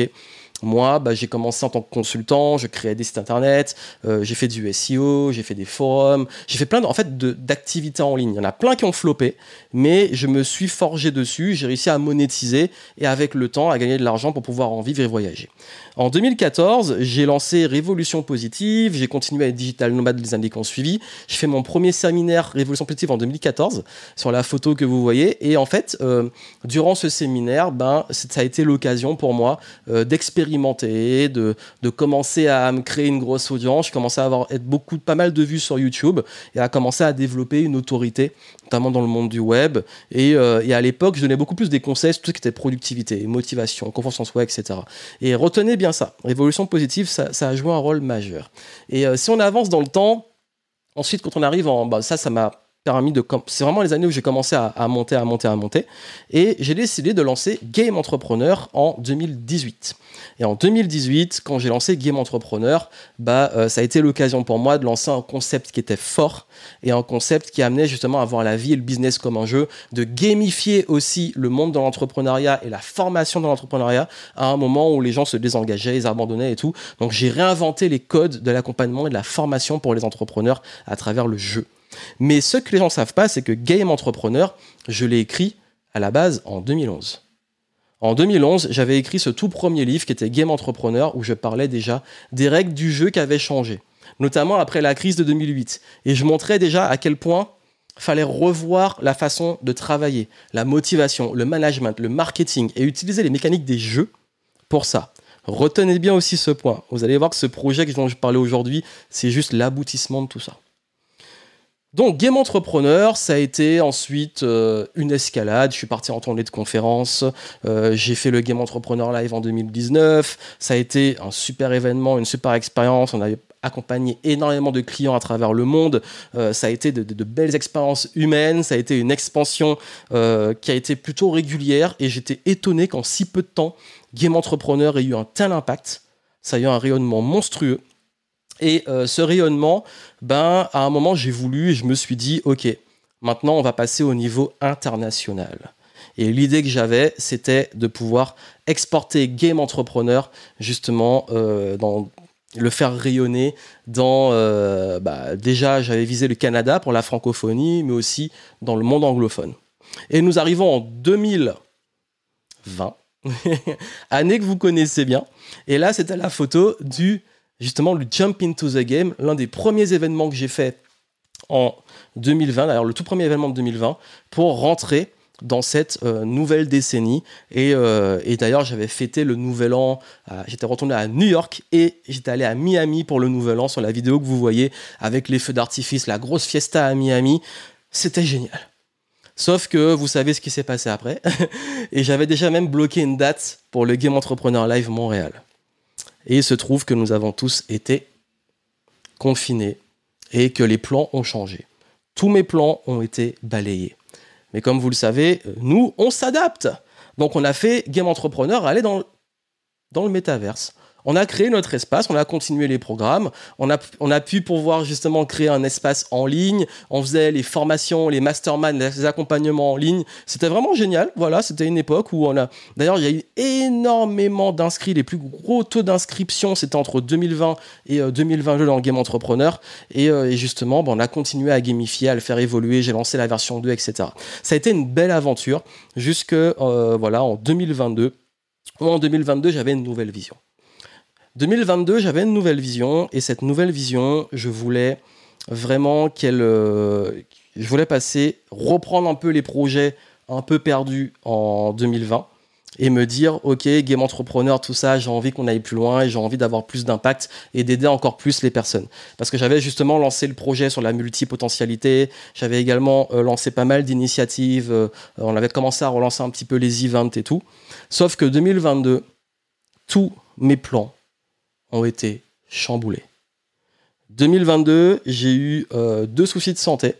moi, bah, j'ai commencé en tant que consultant, je créais des sites internet, euh, j'ai fait du SEO, j'ai fait des forums, j'ai fait plein en fait, d'activités en ligne. Il y en a plein qui ont floppé, mais je me suis forgé dessus, j'ai réussi à monétiser et avec le temps à gagner de l'argent pour pouvoir en vivre et voyager. En 2014, j'ai lancé Révolution Positive, j'ai continué à être digital nomade les années qui ont suivi. J'ai fait mon premier séminaire Révolution Positive en 2014 sur la photo que vous voyez. Et en fait, euh, durant ce séminaire, ben, ça a été l'occasion pour moi euh, d'expérimenter, de, de, commencer à me créer une grosse audience. J'ai commencé à avoir être beaucoup, pas mal de vues sur YouTube et à commencer à développer une autorité notamment dans le monde du web. Euh, et, à l'époque, je donnais beaucoup plus des conseils sur tout ce qui était productivité, motivation, confiance en soi, etc. Et retenez bien ça. Révolution positive, ça, a joué un rôle majeur. Et euh, si on avance dans le temps, ensuite, quand on arrive en. Bah, ça, ça m'a de. C'est vraiment les années où j'ai commencé à, monter, à monter, à monter. Et j'ai décidé de lancer Game Entrepreneur en 2018. Et en 2018, quand j'ai lancé Game Entrepreneur, bah, euh, ça a été l'occasion pour moi de lancer un concept qui était fort et un concept qui amenait justement à voir la vie et le business comme un jeu, de gamifier aussi le monde de l'entrepreneuriat et la formation dans l'entrepreneuriat à un moment où les gens se désengageaient, ils abandonnaient et tout. Donc j'ai réinventé les codes de l'accompagnement et de la formation pour les entrepreneurs à travers le jeu. Mais ce que les gens ne savent pas, c'est que Game Entrepreneur, je l'ai écrit à la base en 2011. En 2011, j'avais écrit ce tout premier livre qui était Game Entrepreneur, où je parlais déjà des règles du jeu qui avaient changé, notamment après la crise de 2008. Et je montrais déjà à quel point fallait revoir la façon de travailler, la motivation, le management, le marketing, et utiliser les mécaniques des jeux pour ça. Retenez bien aussi ce point. Vous allez voir que ce projet dont je parlais aujourd'hui, c'est juste l'aboutissement de tout ça. Donc Game Entrepreneur, ça a été ensuite euh, une escalade. Je suis parti en tournée de conférences. Euh, j'ai fait le Game Entrepreneur Live en 2019. Ça a été un super événement, une super expérience. On a accompagné énormément de clients à travers le monde. Euh, ça a été de, de, belles expériences humaines. Ça a été une expansion qui a été plutôt régulière. Et j'étais étonné qu'en si peu de temps, Game Entrepreneur ait eu un tel impact. Ça a eu un rayonnement monstrueux. Et euh, ce rayonnement, ben, à un moment, j'ai voulu et je me suis dit, OK, maintenant, on va passer au niveau international. Et l'idée que j'avais, c'était de pouvoir exporter Game Entrepreneur, justement, euh, dans, le faire rayonner dans... Euh, bah, déjà, j'avais visé le Canada pour la francophonie, mais aussi dans le monde anglophone. Et nous arrivons en 2020, année que vous connaissez bien. Et là, c'était la photo du justement le Jump into the Game, l'un des premiers événements que j'ai fait en 2020, d'ailleurs le tout premier événement de 2020, pour rentrer dans cette euh, nouvelle décennie. Euh, et, d'ailleurs, j'avais fêté le nouvel an. j'étais retourné à New York et j'étais allé à Miami pour le nouvel an sur la vidéo que vous voyez avec les feux d'artifice, la grosse fiesta à Miami. C'était génial. Sauf que vous savez ce qui s'est passé après. et j'avais déjà même bloqué une date pour le Game Entrepreneur Live Montréal. Et il se trouve que nous avons tous été confinés et que les plans ont changé. Tous mes plans ont été balayés. Mais comme vous le savez, nous, on s'adapte. Donc on a fait Game Entrepreneur aller dans, dans le métaverse on a créé notre espace, on a continué les programmes, on a, pu pouvoir justement créer un espace en ligne, on faisait les formations, les masterminds, les accompagnements en ligne. C'était vraiment génial. Voilà, c'était une époque où on a. D'ailleurs, il y a eu énormément d'inscrits. Les plus gros taux d'inscription, c'était entre 2020 et 2022 euh, dans le Game Entrepreneur. Et, euh, justement, on a continué à gamifier, à le faire évoluer. J'ai lancé la version 2, etc. Ça a été une belle aventure jusque euh, voilà, en 2022. en 2022, j'avais une nouvelle vision. 2022, j'avais une nouvelle vision et cette nouvelle vision, je voulais vraiment qu'elle. Euh, je voulais passer, reprendre un peu les projets un peu perdus en 2020 et me dire ok game entrepreneur tout ça j'ai envie qu'on aille plus loin et j'ai envie d'avoir plus d'impact et d'aider encore plus les personnes parce que j'avais justement lancé le projet sur la multipotentialité j'avais également euh, lancé pas mal d'initiatives euh, on avait commencé à relancer un petit peu les events et tout sauf que 2022 tous mes plans ont été chamboulés. 2022, j'ai eu euh, deux soucis de santé.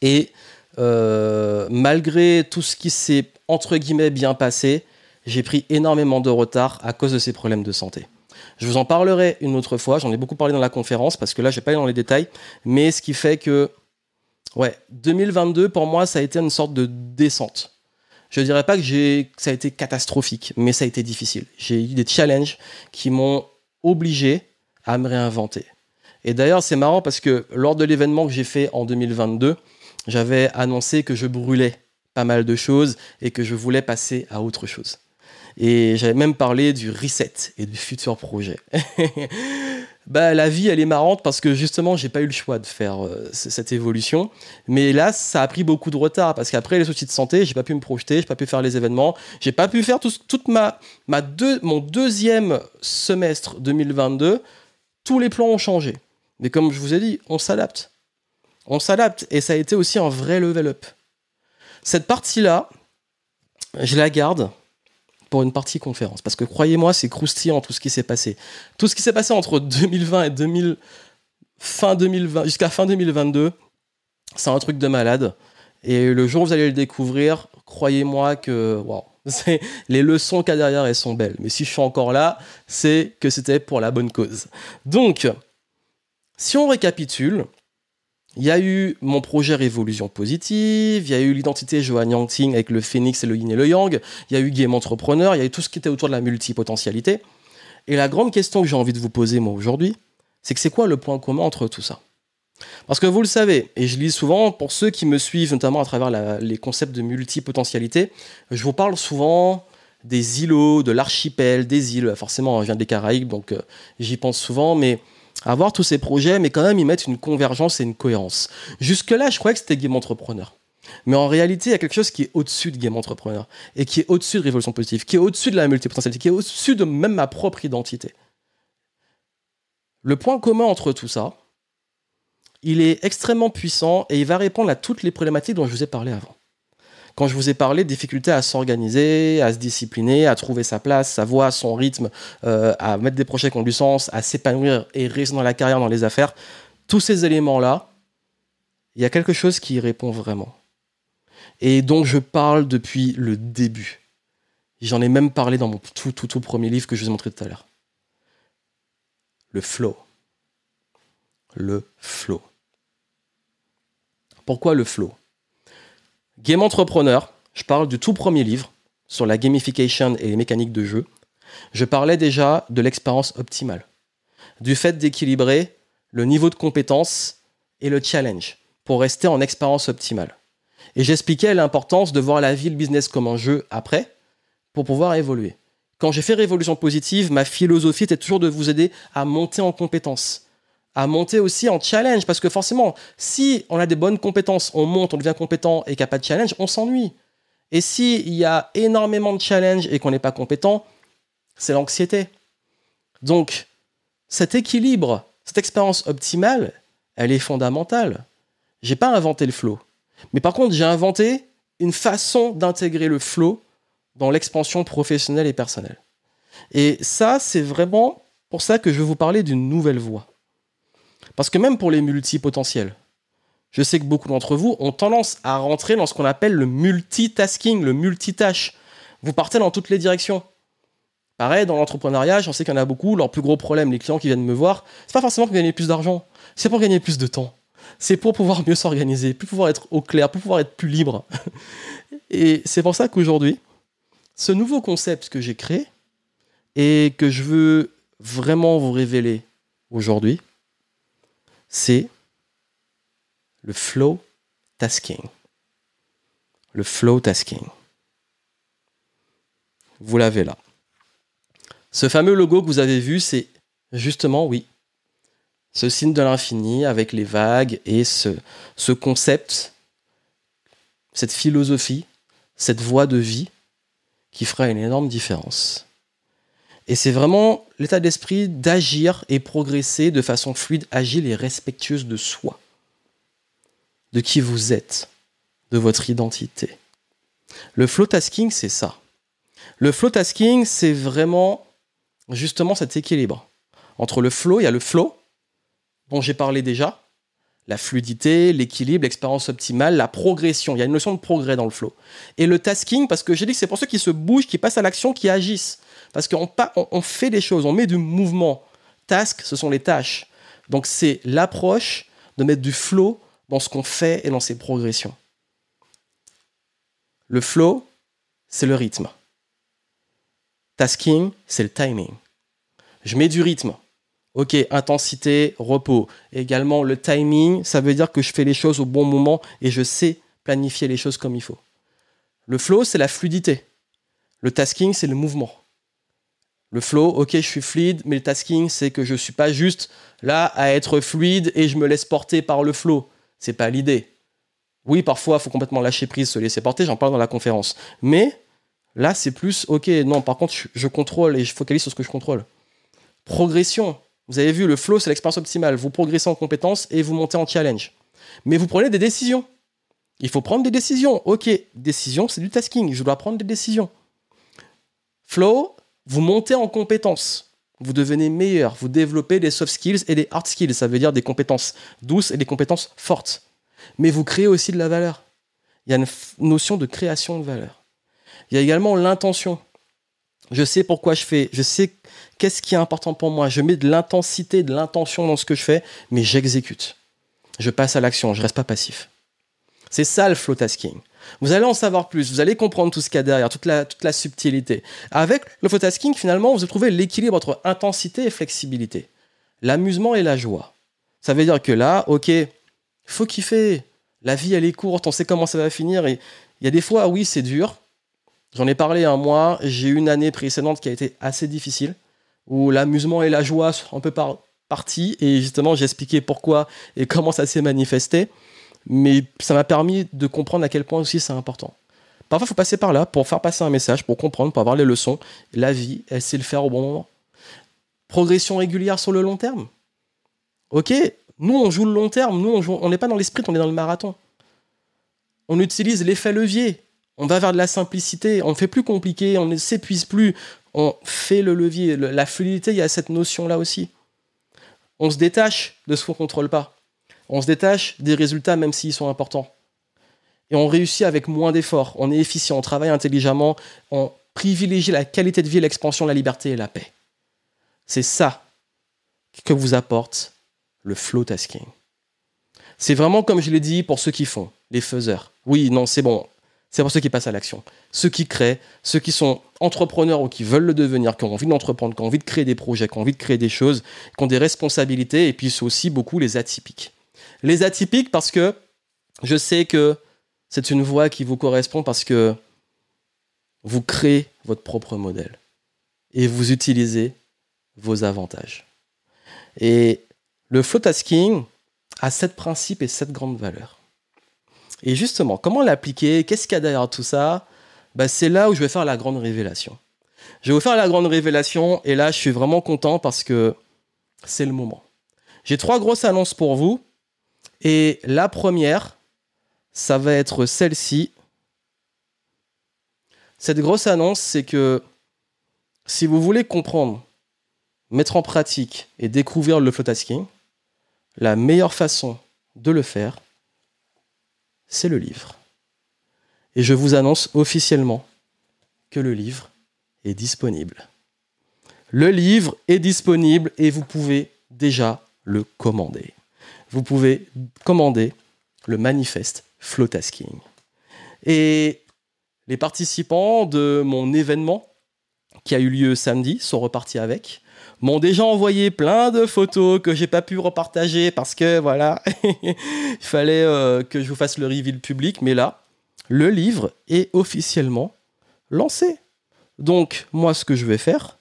Et euh, malgré tout ce qui s'est entre guillemets bien passé, j'ai pris énormément de retard à cause de ces problèmes de santé. Je vous en parlerai une autre fois, j'en ai beaucoup parlé dans la conférence parce que là, je vais pas aller dans les détails, mais ce qui fait que, ouais, 2022 pour moi, ça a été une sorte de descente. Je dirais pas que, j'ai, ça a été catastrophique, mais ça a été difficile. J'ai eu des challenges qui m'ont obligé à me réinventer. Et d'ailleurs, c'est marrant parce que lors de l'événement que j'ai fait en 2022, j'avais annoncé que je brûlais pas mal de choses et que je voulais passer à autre chose. Et j'avais même parlé du reset et du futur projet. bah, la vie, elle est marrante parce que justement, j'ai pas eu le choix de faire euh, cette évolution. Mais là, ça a pris beaucoup de retard parce qu'après les soucis de santé, j'ai pas pu me projeter, j'ai pas pu faire les événements, j'ai pas pu faire tout, toute ma, ma deux, mon deuxième semestre 2022. Tous les plans ont changé. Mais comme je vous ai dit, on s'adapte. On s'adapte et ça a été aussi un vrai level up. Cette partie-là, je la garde pour une partie conférence. Parce que croyez-moi, c'est croustillant tout ce qui s'est passé. Tout ce qui s'est passé entre 2020 et 2000, fin 2020, jusqu'à fin 2022, C'est un truc de malade. Et le jour où vous allez le découvrir, croyez-moi que wow, les leçons qu'il y a derrière, elles sont belles. Mais si je suis encore là, c'est que c'était pour la bonne cause. Donc, si on récapitule, il y a eu mon projet Révolution Positive, il y a eu l'identité Johan Yangting avec le phénix et le yin et le yang, il y a eu Game Entrepreneur, il y a eu tout ce qui était autour de la multipotentialité. Et la grande question que j'ai envie de vous poser, moi, aujourd'hui, c'est que c'est quoi le point commun entre tout ça? Parce que vous le savez, et je lis souvent, pour ceux qui me suivent, notamment à travers les concepts de multipotentialité, je vous parle souvent des îlots, de l'archipel, des îles. Forcément, je viens des Caraïbes, donc euh, j'y pense souvent, mais avoir tous ces projets, mais quand même y mettre une convergence et une cohérence. Jusque-là, je croyais que c'était Game Entrepreneur. Mais en réalité, il y a quelque chose qui est au-dessus de Game Entrepreneur et qui est au-dessus de Révolution Positive, qui est au-dessus de la multipotentialité, qui est au-dessus de même ma propre identité. Le point commun entre tout ça, il est extrêmement puissant et il va répondre à toutes les problématiques dont je vous ai parlé avant. Quand je vous ai parlé de difficultés à s'organiser, à se discipliner, à trouver sa place, sa voie, son rythme, euh, à mettre des projets qui ont du sens, à s'épanouir et rester dans la carrière, dans les affaires, tous ces éléments-là, il y a quelque chose qui y répond vraiment. Et dont je parle depuis le début. J'en ai même parlé dans mon tout, tout, tout premier livre que je vous ai montré tout à l'heure. Le flow. Le flow. Pourquoi le flow? Game Entrepreneur, je parle du tout premier livre sur la gamification et les mécaniques de jeu. Je parlais déjà de l'expérience optimale, du fait d'équilibrer le niveau de compétence et le challenge pour rester en expérience optimale. Et j'expliquais l'importance de voir la vie, le business comme un jeu après pour pouvoir évoluer. Quand j'ai fait Révolution Positive, ma philosophie était toujours de vous aider à monter en compétence à monter aussi en challenge. Parce que forcément, si on a des bonnes compétences, on monte, on devient compétent et qu'il n'y a pas de challenge, on s'ennuie. Et s'il y a énormément de challenge et qu'on n'est pas compétent, c'est l'anxiété. Donc, cet équilibre, cette expérience optimale, elle est fondamentale. J'ai pas inventé le flow. Mais par contre, j'ai inventé une façon d'intégrer le flow dans l'expansion professionnelle et personnelle. Et ça, c'est vraiment pour ça que je vais vous parler d'une nouvelle voie. Parce que même pour les multipotentiels, je sais que beaucoup d'entre vous ont tendance à rentrer dans ce qu'on appelle le multitasking, le multitâche. Vous partez dans toutes les directions. Pareil, dans l'entrepreneuriat, j'en sais qu'il y en a beaucoup. Leur plus gros problème, les clients qui viennent me voir, c'est pas forcément pour gagner plus d'argent, c'est pour gagner plus de temps. C'est pour pouvoir mieux s'organiser, plus pouvoir être au clair, plus pouvoir être plus libre. Et c'est pour ça qu'aujourd'hui, ce nouveau concept que j'ai créé et que je veux vraiment vous révéler aujourd'hui, c'est le flow tasking. Le flow tasking. Vous l'avez là. Ce fameux logo que vous avez vu, c'est justement, oui, ce signe de l'infini avec les vagues et ce, ce concept, cette philosophie, cette voie de vie qui fera une énorme différence. Et c'est vraiment l'état d'esprit d'agir et progresser de façon fluide, agile et respectueuse de soi, de qui vous êtes, de votre identité. Le flow tasking, c'est ça. Le flow tasking, c'est vraiment justement cet équilibre. Entre le flow, il y a le flow, dont j'ai parlé déjà, la fluidité, l'équilibre, l'expérience optimale, la progression. Il y a une notion de progrès dans le flow. Et le tasking, parce que j'ai dit que c'est pour ceux qui se bougent, qui passent à l'action, qui agissent. Parce qu'on on fait des choses, on met du mouvement. Task, ce sont les tâches. Donc c'est l'approche de mettre du flow dans ce qu'on fait et dans ses progressions. Le flow, c'est le rythme. Tasking, c'est le timing. Je mets du rythme. Ok, intensité, repos. Également, le timing, ça veut dire que je fais les choses au bon moment et je sais planifier les choses comme il faut. Le flow, c'est la fluidité. Le tasking, c'est le mouvement. Le flow, ok, je suis fluide, mais le tasking, c'est que je ne suis pas juste là à être fluide et je me laisse porter par le flow. C'est pas l'idée. Oui, parfois, il faut complètement lâcher prise, se laisser porter, j'en parle dans la conférence. Mais là, c'est plus, ok, non, par contre, je contrôle et je focalise sur ce que je contrôle. Progression. Vous avez vu, le flow, c'est l'expérience optimale. Vous progressez en compétences et vous montez en challenge. Mais vous prenez des décisions. Il faut prendre des décisions. Ok, décision, c'est du tasking. Je dois prendre des décisions. Flow, vous montez en compétences. Vous devenez meilleur. Vous développez des soft skills et des hard skills. Ça veut dire des compétences douces et des compétences fortes. Mais vous créez aussi de la valeur. Il y a une notion de création de valeur. Il y a également l'intention. Je sais pourquoi je fais, je sais qu'est-ce qui est important pour moi. Je mets de l'intensité, de l'intention dans ce que je fais, mais j'exécute. Je passe à l'action, je reste pas passif. C'est ça le flow tasking. Vous allez en savoir plus, vous allez comprendre tout ce qu'il y a derrière, toute la, toute la subtilité. Avec le flow tasking, finalement, vous trouvez l'équilibre entre intensité et flexibilité. L'amusement et la joie. Ça veut dire que là, ok, faut kiffer. La vie, elle est courte, on sait comment ça va finir. Et il y a des fois, oui, c'est dur. J'en ai parlé un mois. J'ai eu une année précédente qui a été assez difficile, où l'amusement et la joie sont un peu par partie. Et justement, j'ai expliqué pourquoi et comment ça s'est manifesté. Mais ça m'a permis de comprendre à quel point aussi c'est important. Parfois, il faut passer par là pour faire passer un message, pour comprendre, pour avoir les leçons. La vie, elle sait le faire au bon moment. Progression régulière sur le long terme. Ok, nous, on joue le long terme. Nous, on n'est pas dans l'esprit, on est dans le marathon. On utilise l'effet levier. On va vers de la simplicité. On ne fait plus compliqué. On ne s'épuise plus. On fait le levier. La fluidité, il y a cette notion-là aussi. On se détache de ce qu'on ne contrôle pas. On se détache des résultats, même s'ils sont importants. Et on réussit avec moins d'efforts. On est efficient. On travaille intelligemment. On privilégie la qualité de vie, l'expansion, la liberté et la paix. C'est ça que vous apporte le flow tasking. C'est vraiment comme je l'ai dit pour ceux qui font, les faiseurs. Oui, non, c'est bon. C'est pour ceux qui passent à l'action. Ceux qui créent, ceux qui sont entrepreneurs ou qui veulent le devenir, qui ont envie d'entreprendre, qui ont envie de créer des projets, qui ont envie de créer des choses, qui ont des responsabilités, et puis c'est aussi beaucoup les atypiques. Les atypiques parce que je sais que c'est une voie qui vous correspond parce que vous créez votre propre modèle et vous utilisez vos avantages. Et le flow tasking a sept principes et sept grandes valeurs. Et justement, comment l'appliquer? Qu'est-ce qu'il y a derrière tout ça? Bah, C'est là où je vais faire la grande révélation. Je vais vous faire la grande révélation et là, je suis vraiment content parce que c'est le moment. J'ai trois grosses annonces pour vous. Et la première, ça va être celle-ci. Cette grosse annonce, c'est que si vous voulez comprendre, mettre en pratique et découvrir le flow tasking, la meilleure façon de le faire, c'est le livre. Et je vous annonce officiellement que le livre est disponible. Le livre est disponible et vous pouvez déjà le commander. Vous pouvez commander le manifeste Flowtasking. Et les participants de mon événement qui a eu lieu samedi sont repartis avec m'ont déjà envoyé plein de photos que j'ai pas pu repartager parce que voilà, il fallait euh, que je vous fasse le reveal public. Mais là, le livre est officiellement lancé. Donc, moi, ce que je vais faire,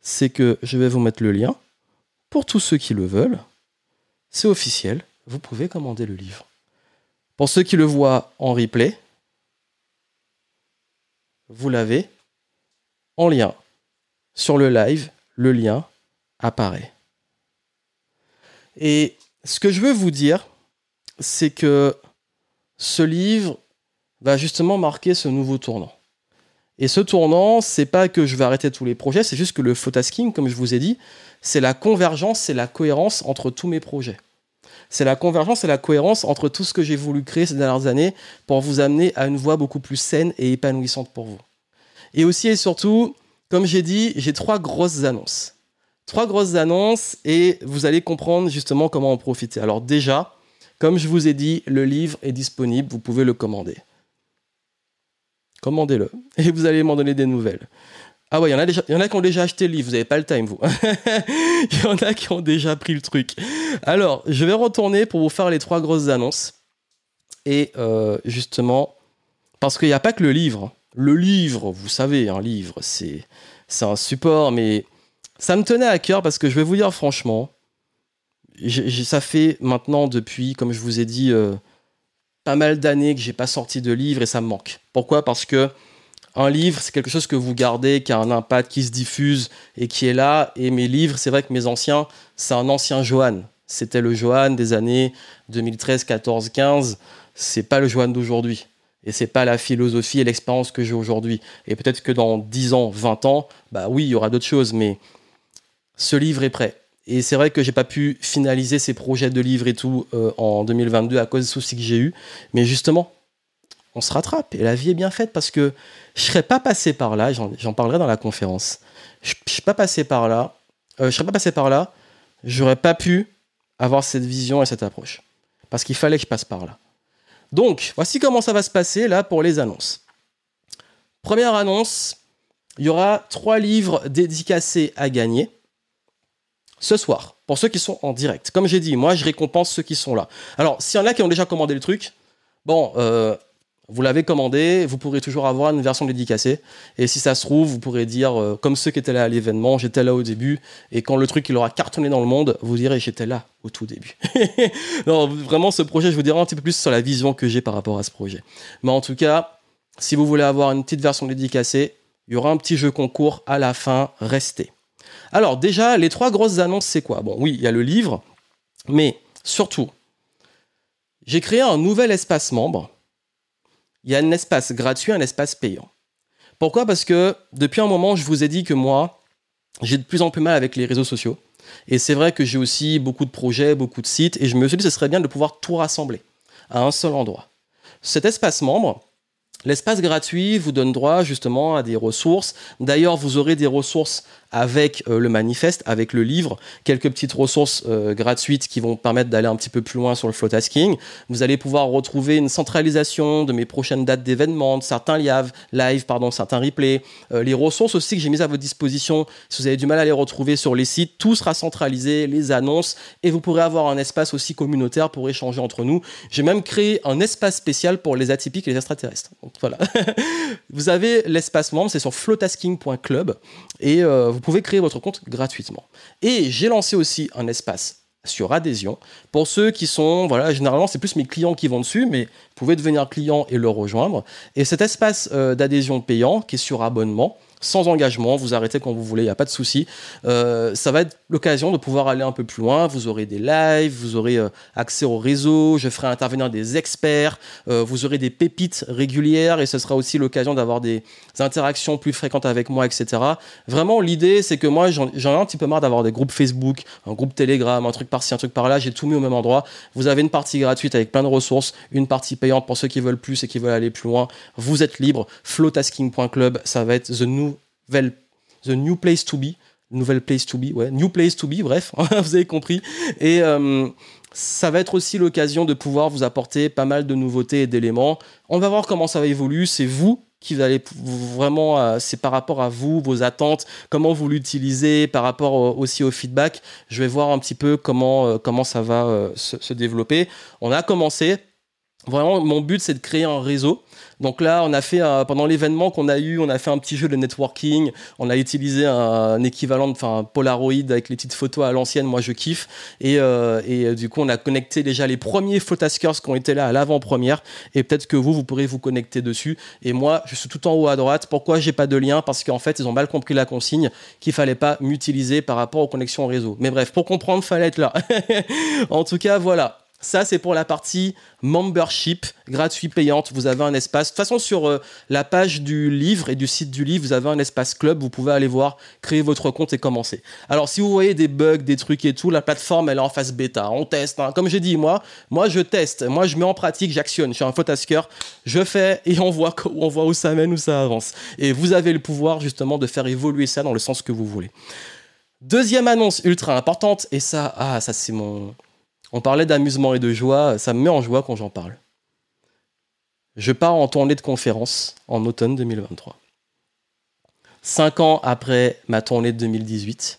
c'est que je vais vous mettre le lien pour tous ceux qui le veulent. C'est officiel, vous pouvez commander le livre. Pour ceux qui le voient en replay, vous l'avez en lien sur le live, le lien apparaît. Et ce que je veux vous dire, c'est que ce livre va justement marquer ce nouveau tournant. Et ce tournant, c'est pas que je vais arrêter tous les projets, c'est juste que le photasking, comme je vous ai dit, c'est la convergence, c'est la cohérence entre tous mes projets. C'est la convergence et la cohérence entre tout ce que j'ai voulu créer ces dernières années pour vous amener à une voie beaucoup plus saine et épanouissante pour vous. Et aussi et surtout, comme j'ai dit, j'ai trois grosses annonces. Trois grosses annonces et vous allez comprendre justement comment en profiter. Alors déjà, comme je vous ai dit, le livre est disponible, vous pouvez le commander. Commandez-le et vous allez m'en donner des nouvelles. Ah ouais, il y, en a qui ont déjà acheté le livre, vous n'avez pas le time, vous. Il y en a qui ont déjà pris le truc. Alors, je vais retourner pour vous faire les trois grosses annonces. Et euh, justement, parce qu'il n'y a pas que le livre. Le livre, vous savez, un livre, c'est un support, mais ça me tenait à cœur parce que je vais vous dire franchement, ça fait maintenant depuis, comme je vous ai dit, euh, pas mal d'années que j'ai pas sorti de livre et ça me manque. Pourquoi? Parce que un livre, c'est quelque chose que vous gardez, qui a un impact, qui se diffuse et qui est là. Et mes livres, c'est vrai que mes anciens, c'est un ancien Johan. C'était le Johan des années 2013, 14, 15. C'est pas le Johan d'aujourd'hui. Et c'est pas la philosophie et l'expérience que j'ai aujourd'hui. Et peut-être que dans 10 ans, 20 ans, bah oui, il y aura d'autres choses, mais ce livre est prêt. Et c'est vrai que j'ai pas pu finaliser ces projets de livres et tout euh, en 2022 à cause des soucis que j'ai eu. Mais justement, on se rattrape et la vie est bien faite parce que je serais pas passé par là. J'en parlerai dans la conférence. Je, ne suis pas passé par là. Euh, je serais pas pas pu avoir cette vision et cette approche parce qu'il fallait que je passe par là. Donc, voici comment ça va se passer là pour les annonces. Première annonce, il y aura trois livres dédicacés à gagner ce soir, pour ceux qui sont en direct. Comme j'ai dit, moi, je récompense ceux qui sont là. Alors, s'il y en a qui ont déjà commandé le truc, bon, euh, vous l'avez commandé, vous pourrez toujours avoir une version dédicacée. Et si ça se trouve, vous pourrez dire, euh, comme ceux qui étaient là à l'événement, j'étais là au début. Et quand le truc il aura cartonné dans le monde, vous direz, j'étais là au tout début. non, vraiment, ce projet, je vous dirai un petit peu plus sur la vision que j'ai par rapport à ce projet. Mais en tout cas, si vous voulez avoir une petite version dédicacée, il y aura un petit jeu concours à la fin, restez. Alors déjà, les trois grosses annonces, c'est quoi? Bon, oui, il y a le livre, mais surtout, j'ai créé un nouvel espace membre. Il y a un espace gratuit, un espace payant. Pourquoi? Parce que depuis un moment, je vous ai dit que moi, j'ai de plus en plus mal avec les réseaux sociaux. Et c'est vrai que j'ai aussi beaucoup de projets, beaucoup de sites, et je me suis dit que ce serait bien de pouvoir tout rassembler à un seul endroit. Cet espace membre, L'espace gratuit vous donne droit justement à des ressources. D'ailleurs, vous aurez des ressources avec euh, le manifeste, avec le livre, quelques petites ressources euh, gratuites qui vont permettre d'aller un petit peu plus loin sur le flow tasking. Vous allez pouvoir retrouver une centralisation de mes prochaines dates d'événements, de certains live, live pardon, certains replays, euh, les ressources aussi que j'ai mises à votre disposition. Si vous avez du mal à les retrouver sur les sites, tout sera centralisé, les annonces, et vous pourrez avoir un espace aussi communautaire pour échanger entre nous. J'ai même créé un espace spécial pour les atypiques et les extraterrestres. Donc voilà. vous avez l'espace membre, c'est sur flowtasking.club, et vous pouvez créer votre compte gratuitement. Et j'ai lancé aussi un espace sur adhésion. Pour ceux qui sont, voilà, généralement c'est plus mes clients qui vont dessus, mais vous pouvez devenir client et le rejoindre. Et cet espace euh, d'adhésion payant qui est sur abonnement, sans engagement, vous arrêtez quand vous voulez, il n'y a pas de souci. Euh, ça va être l'occasion de pouvoir aller un peu plus loin. Vous aurez des lives, vous aurez euh, accès au réseau, je ferai intervenir des experts, euh, vous aurez des pépites régulières et ce sera aussi l'occasion d'avoir des interactions plus fréquentes avec moi, etc. Vraiment, l'idée, c'est que moi, j'en ai un petit peu marre d'avoir des groupes Facebook, un groupe Telegram, un truc par-ci, un truc par-là. J'ai tout mis au même endroit. Vous avez une partie gratuite avec plein de ressources, une partie payante pour ceux qui veulent plus et qui veulent aller plus loin. Vous êtes libre. Flowtasking.club, ça va être the new The New Place to Be, nouvelle place to be, ouais, New Place to Be, bref, vous avez compris. Et euh, ça va être aussi l'occasion de pouvoir vous apporter pas mal de nouveautés et d'éléments. On va voir comment ça va évoluer. C'est vous qui allez vraiment, euh, c'est par rapport à vous, vos attentes, comment vous l'utilisez, par rapport aussi au feedback. Je vais voir un petit peu comment, euh, comment ça va se, se développer. On a commencé. Vraiment, mon but, c'est de créer un réseau donc là, on a fait pendant l'événement qu'on a eu, on a fait un petit jeu de networking. On a utilisé un, équivalent, enfin Polaroid avec les petites photos à l'ancienne. Moi, je kiffe. Et, euh, euh, du coup, on a connecté déjà les premiers photaskers qui ont été là à l'avant-première. Et peut-être que vous, vous pourrez vous connecter dessus. Et moi, je suis tout en haut à droite. Pourquoi j'ai pas de lien? Parce qu'en fait, ils ont mal compris la consigne qu'il fallait pas m'utiliser par rapport aux connexions au réseau. Mais bref, pour comprendre, fallait être là. en tout cas, voilà. Ça, c'est pour la partie membership, gratuit payante. Vous avez un espace. De toute façon, sur euh, la page du livre et du site du livre, vous avez un espace club. Vous pouvez aller voir, créer votre compte et commencer. Alors, si vous voyez des bugs, des trucs et tout, la plateforme, elle est en phase bêta. On teste. Hein. Comme j'ai dit, moi, moi, je teste. Moi, je mets en pratique, j'actionne. Je suis un photasker. Je fais et on voit, on voit où ça mène, où ça avance. Et vous avez le pouvoir, justement, de faire évoluer ça dans le sens que vous voulez. Deuxième annonce ultra importante, et ça, ah, ça c'est mon, on parlait d'amusement et de joie, ça me met en joie quand j'en parle. Je pars en tournée de conférence en automne 2023. Cinq ans après ma tournée de 2018,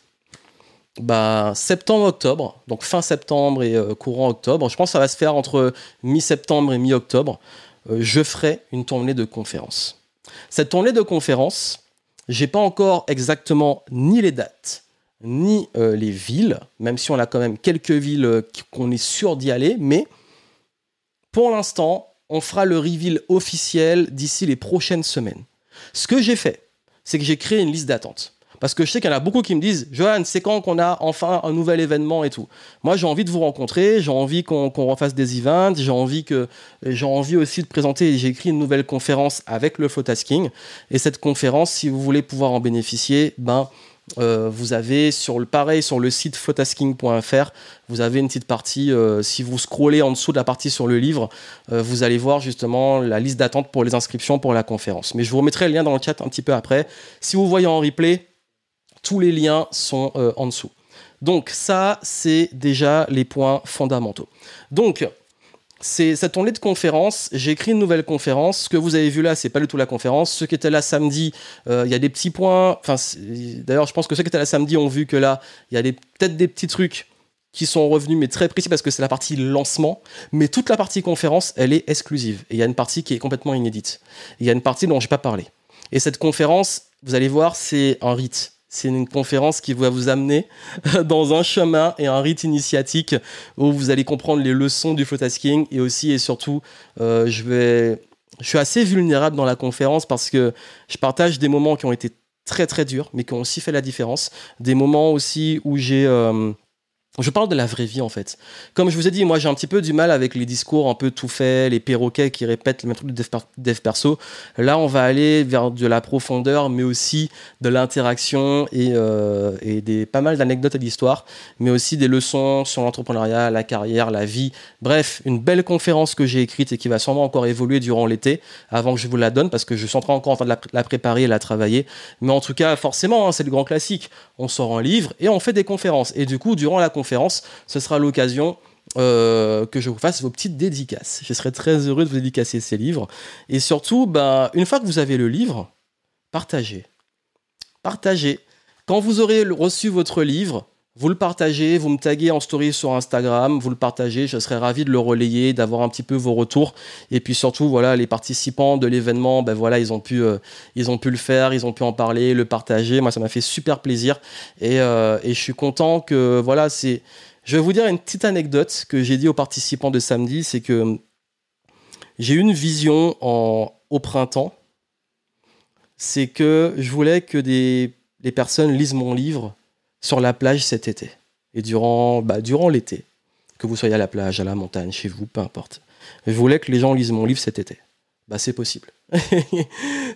bah, septembre-octobre, donc fin septembre et euh, courant octobre, je pense que ça va se faire entre mi-septembre et mi-octobre, euh, je ferai une tournée de conférence. Cette tournée de conférence, j'ai pas encore exactement ni les dates, ni euh, les villes, même si on a quand même quelques villes euh, qu'on est sûr d'y aller, mais pour l'instant, on fera le reveal officiel d'ici les prochaines semaines. Ce que j'ai fait, c'est que j'ai créé une liste d'attente. Parce que je sais qu'il y en a beaucoup qui me disent Johan, c'est quand qu'on a enfin un nouvel événement et tout. Moi, j'ai envie de vous rencontrer, j'ai envie qu'on refasse des events, j'ai envie, que, j'ai envie aussi de présenter. J'ai écrit une nouvelle conférence avec le flow tasking. Et cette conférence, si vous voulez pouvoir en bénéficier, ben, Euh, vous avez sur le pareil sur le site flotasking.fr, vous avez une petite partie. Euh, si vous scrollez en dessous de la partie sur le livre, euh, vous allez voir justement la liste d'attente pour les inscriptions pour la conférence. Mais je vous remettrai le lien dans le chat un petit peu après. Si vous voyez en replay, tous les liens sont en dessous. Donc ça, c'est déjà les points fondamentaux. Donc c'est cette tournée de conférence. J'ai écrit une nouvelle conférence. Ce que vous avez vu là, c'est pas du tout la conférence. Ceux qui étaient là samedi, euh, il y a des petits points. D'ailleurs, je pense que ceux qui étaient là samedi ont vu que là, il y a peut-être des petits trucs qui sont revenus, mais très précis parce que c'est la partie lancement. Mais toute la partie conférence, elle est exclusive. Et il y a une partie qui est complètement inédite. Il y a une partie dont j'ai pas parlé. Et cette conférence, vous allez voir, c'est un rite. C'est une conférence qui va vous amener dans un chemin et un rite initiatique où vous allez comprendre les leçons du tasking et aussi et surtout, euh, je vais, je suis assez vulnérable dans la conférence parce que je partage des moments qui ont été très très durs, mais qui ont aussi fait la différence. Des moments aussi où j'ai euh, je parle de la vraie vie en fait. Comme je vous ai dit, moi j'ai un petit peu du mal avec les discours un peu tout faits, les perroquets qui répètent le même truc de dev, perso. Là, on va aller vers de la profondeur, mais aussi de l'interaction et, euh, et, des pas mal d'anecdotes et d'histoires, mais aussi des leçons sur l'entrepreneuriat, la carrière, la vie. Bref, une belle conférence que j'ai écrite et qui va sûrement encore évoluer durant l'été, avant que je vous la donne, parce que je suis en train encore en train de la, préparer et la travailler. Mais en tout cas, forcément, hein, c'est le grand classique. On sort un livre et on fait des conférences. Et du coup, durant la conférence ce sera l'occasion euh, que je vous fasse vos petites dédicaces. Je serai très heureux de vous dédicacer ces livres. Et surtout, ben, une fois que vous avez le livre, partagez. Partagez. Quand vous aurez reçu votre livre, vous le partagez, vous me taguez en story sur Instagram, vous le partagez, je serais ravi de le relayer, d'avoir un petit peu vos retours. Et puis surtout, voilà, les participants de l'événement, ben voilà, ils ont pu, euh, ils ont pu le faire, ils ont pu en parler, le partager. Moi, ça m'a fait super plaisir et, euh, et, je suis content que, voilà, c'est. Je vais vous dire une petite anecdote que j'ai dit aux participants de samedi, c'est que j'ai eu une vision en, au printemps. C'est que je voulais que des, les personnes lisent mon livre sur la plage cet été. Et durant, bah, durant l'été, que vous soyez à la plage, à la montagne, chez vous, peu importe. Je voulais que les gens lisent mon livre cet été. Bah, c'est possible.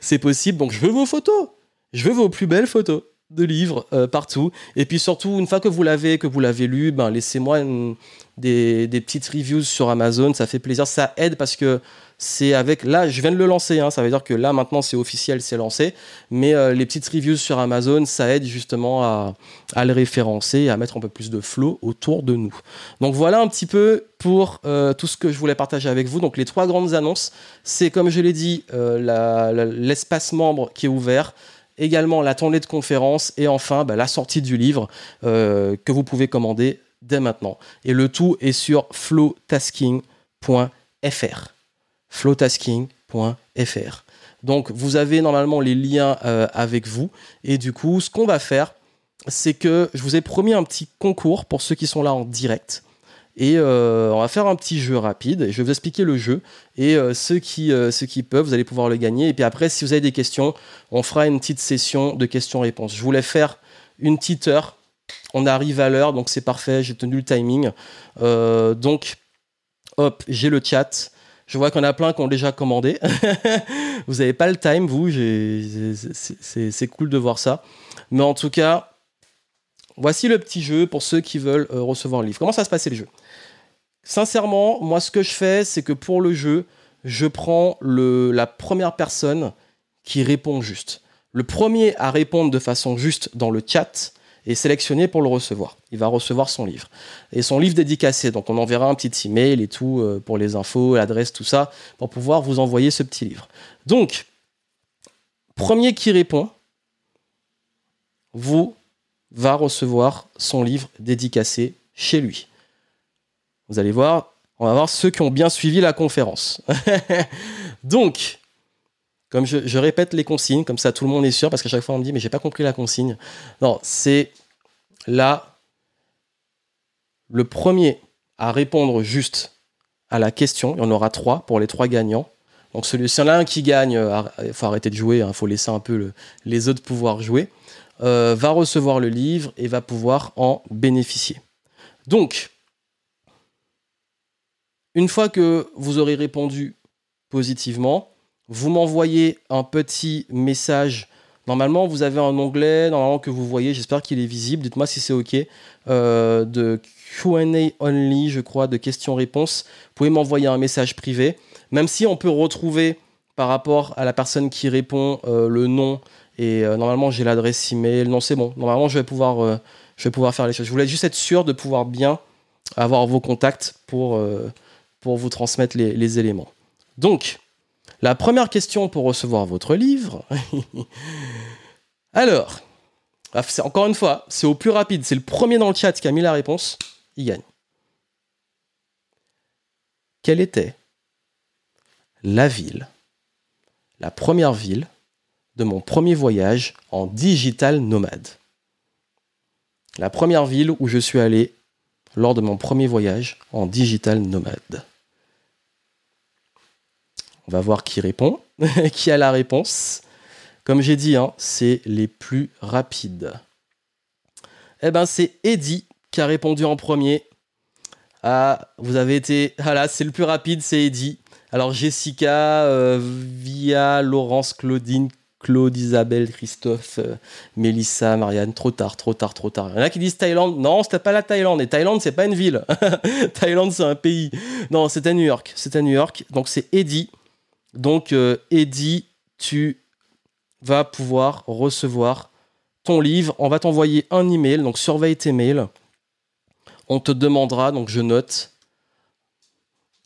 c'est possible, donc je veux vos photos. Je veux vos plus belles photos de livres euh, partout. Et puis surtout, une fois que vous l'avez, que vous l'avez lu, ben, laissez-moi des, des, petites reviews sur Amazon. Ça fait plaisir. Ça aide parce que c'est avec. Là, je viens de le lancer. Hein, ça veut dire que là, maintenant, c'est officiel, c'est lancé. Mais euh, les petites reviews sur Amazon, ça aide justement à, à, le référencer et à mettre un peu plus de flow autour de nous. Donc voilà un petit peu pour euh, tout ce que je voulais partager avec vous. Donc les trois grandes annonces, c'est comme je l'ai dit, l'espace membre qui est ouvert également la tournée de conférences et enfin bah, la sortie du livre que vous pouvez commander dès maintenant. Et le tout est sur flowtasking.fr flowtasking.fr. Donc vous avez normalement les liens euh, avec vous. Et du coup, ce qu'on va faire, c'est que je vous ai promis un petit concours pour ceux qui sont là en direct. Et euh, on va faire un petit jeu rapide. Je vais vous expliquer le jeu. Et euh, ceux, qui, ceux qui peuvent, vous allez pouvoir le gagner. Et puis après, si vous avez des questions, on fera une petite session de questions-réponses. Je voulais faire une petite heure. On arrive à l'heure, donc c'est parfait. J'ai tenu le timing. donc, hop, j'ai le chat. Je vois qu'on a plein qui ont déjà commandé. vous n'avez pas le time, vous. C'est cool de voir ça. Mais en tout cas, voici le petit jeu pour ceux qui veulent euh, recevoir le livre. Comment ça se passer le jeu? Sincèrement, moi, ce que je fais, c'est que pour le jeu, je prends la première personne qui répond juste. Le premier à répondre de façon juste dans le chat, est sélectionné pour le recevoir. Il va recevoir son livre. Et son livre dédicacé, donc on enverra un petit email et tout euh, pour les infos, l'adresse, tout ça, pour pouvoir vous envoyer ce petit livre. Donc, premier qui répond, vous va recevoir son livre dédicacé chez lui. Vous allez voir, on va voir ceux qui ont bien suivi la conférence. donc, comme je, répète les consignes, comme ça tout le monde est sûr, parce qu'à chaque fois on me dit mais j'ai pas compris la consigne. Non, c'est là le premier à répondre juste à la question. Il y en aura trois pour les trois gagnants. Donc celui, s'il y en a un qui gagne, euh, il faut arrêter de jouer, il hein, faut laisser un peu les autres pouvoir jouer, euh, va recevoir le livre et va pouvoir en bénéficier. Donc, une fois que vous aurez répondu positivement, vous m'envoyez un petit message Normalement, vous avez un onglet normalement que vous voyez, j'espère qu'il est visible. Dites-moi si c'est OK. Euh, de QA only, je crois, de questions-réponses. Vous pouvez m'envoyer un message privé. Même si on peut retrouver par rapport à la personne qui répond euh, le nom et euh, normalement j'ai l'adresse email. Non, c'est bon. Normalement, je vais pouvoir, je vais pouvoir faire les choses. Je voulais juste être sûr de pouvoir bien avoir vos contacts pour, pour vous transmettre les, éléments. Donc, la première question pour recevoir votre livre. Alors, ah, encore une fois, c'est au plus rapide. C'est le premier dans le chat qui a mis la réponse. Il gagne. Quelle était la ville, la première ville de mon premier voyage en digital nomade? La première ville où je suis allé lors de mon premier voyage en digital nomade. On va voir qui répond, qui a la réponse. Comme j'ai dit, hein, c'est les plus rapides. Eh ben, c'est Eddie qui a répondu en premier. Ah, vous avez été. Voilà, c'est le plus rapide, c'est Eddie. Alors, Jessica, euh, Via, Laurence, Claudine, Claude, Isabelle, Christophe, euh, Mélissa, Marianne, trop tard, trop tard, trop tard. Il y en a qui disent Thaïlande. Non, c'était pas la Thaïlande. Et Thaïlande, c'est pas une ville. Thaïlande, c'est un pays. Non, c'était New York. C'était New York. Donc, c'est Eddie. Donc, euh, Eddie, tu vas pouvoir recevoir ton livre. On va t'envoyer un email, donc surveille tes mails. On te demandera, donc je note,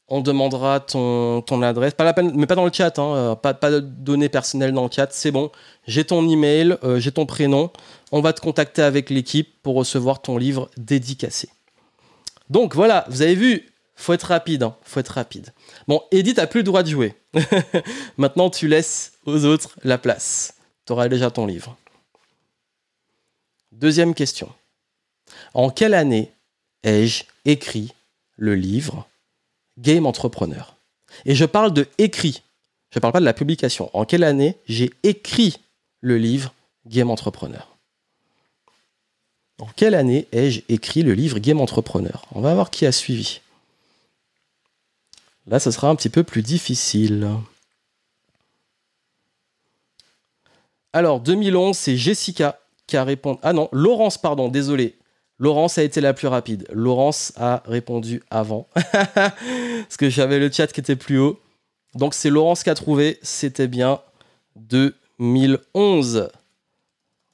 on demandera ton, adresse, pas la peine, mais pas dans le chat, hein, euh, pas, pas de données personnelles dans le chat, c'est bon. J'ai ton email, euh, j'ai ton prénom. On va te contacter avec l'équipe pour recevoir ton livre dédicacé. Donc voilà, vous avez vu, faut être rapide, hein, faut être rapide. Bon, Edith a plus le droit de jouer. Maintenant, tu laisses aux autres la place. Tu auras déjà ton livre. Deuxième question. En quelle année ai-je écrit le livre Game Entrepreneur? Et je parle de écrit. Je ne parle pas de la publication. En quelle année j'ai écrit le livre Game Entrepreneur? En quelle année ai-je écrit le livre Game Entrepreneur? On va voir qui a suivi. Là, ce sera un petit peu plus difficile. Alors, 2011, c'est Jessica qui a répondu. Ah non, Laurence, pardon, désolé. Laurence a été la plus rapide. Laurence a répondu avant. Parce que j'avais le chat qui était plus haut. Donc, c'est Laurence qui a trouvé. C'était bien 2011.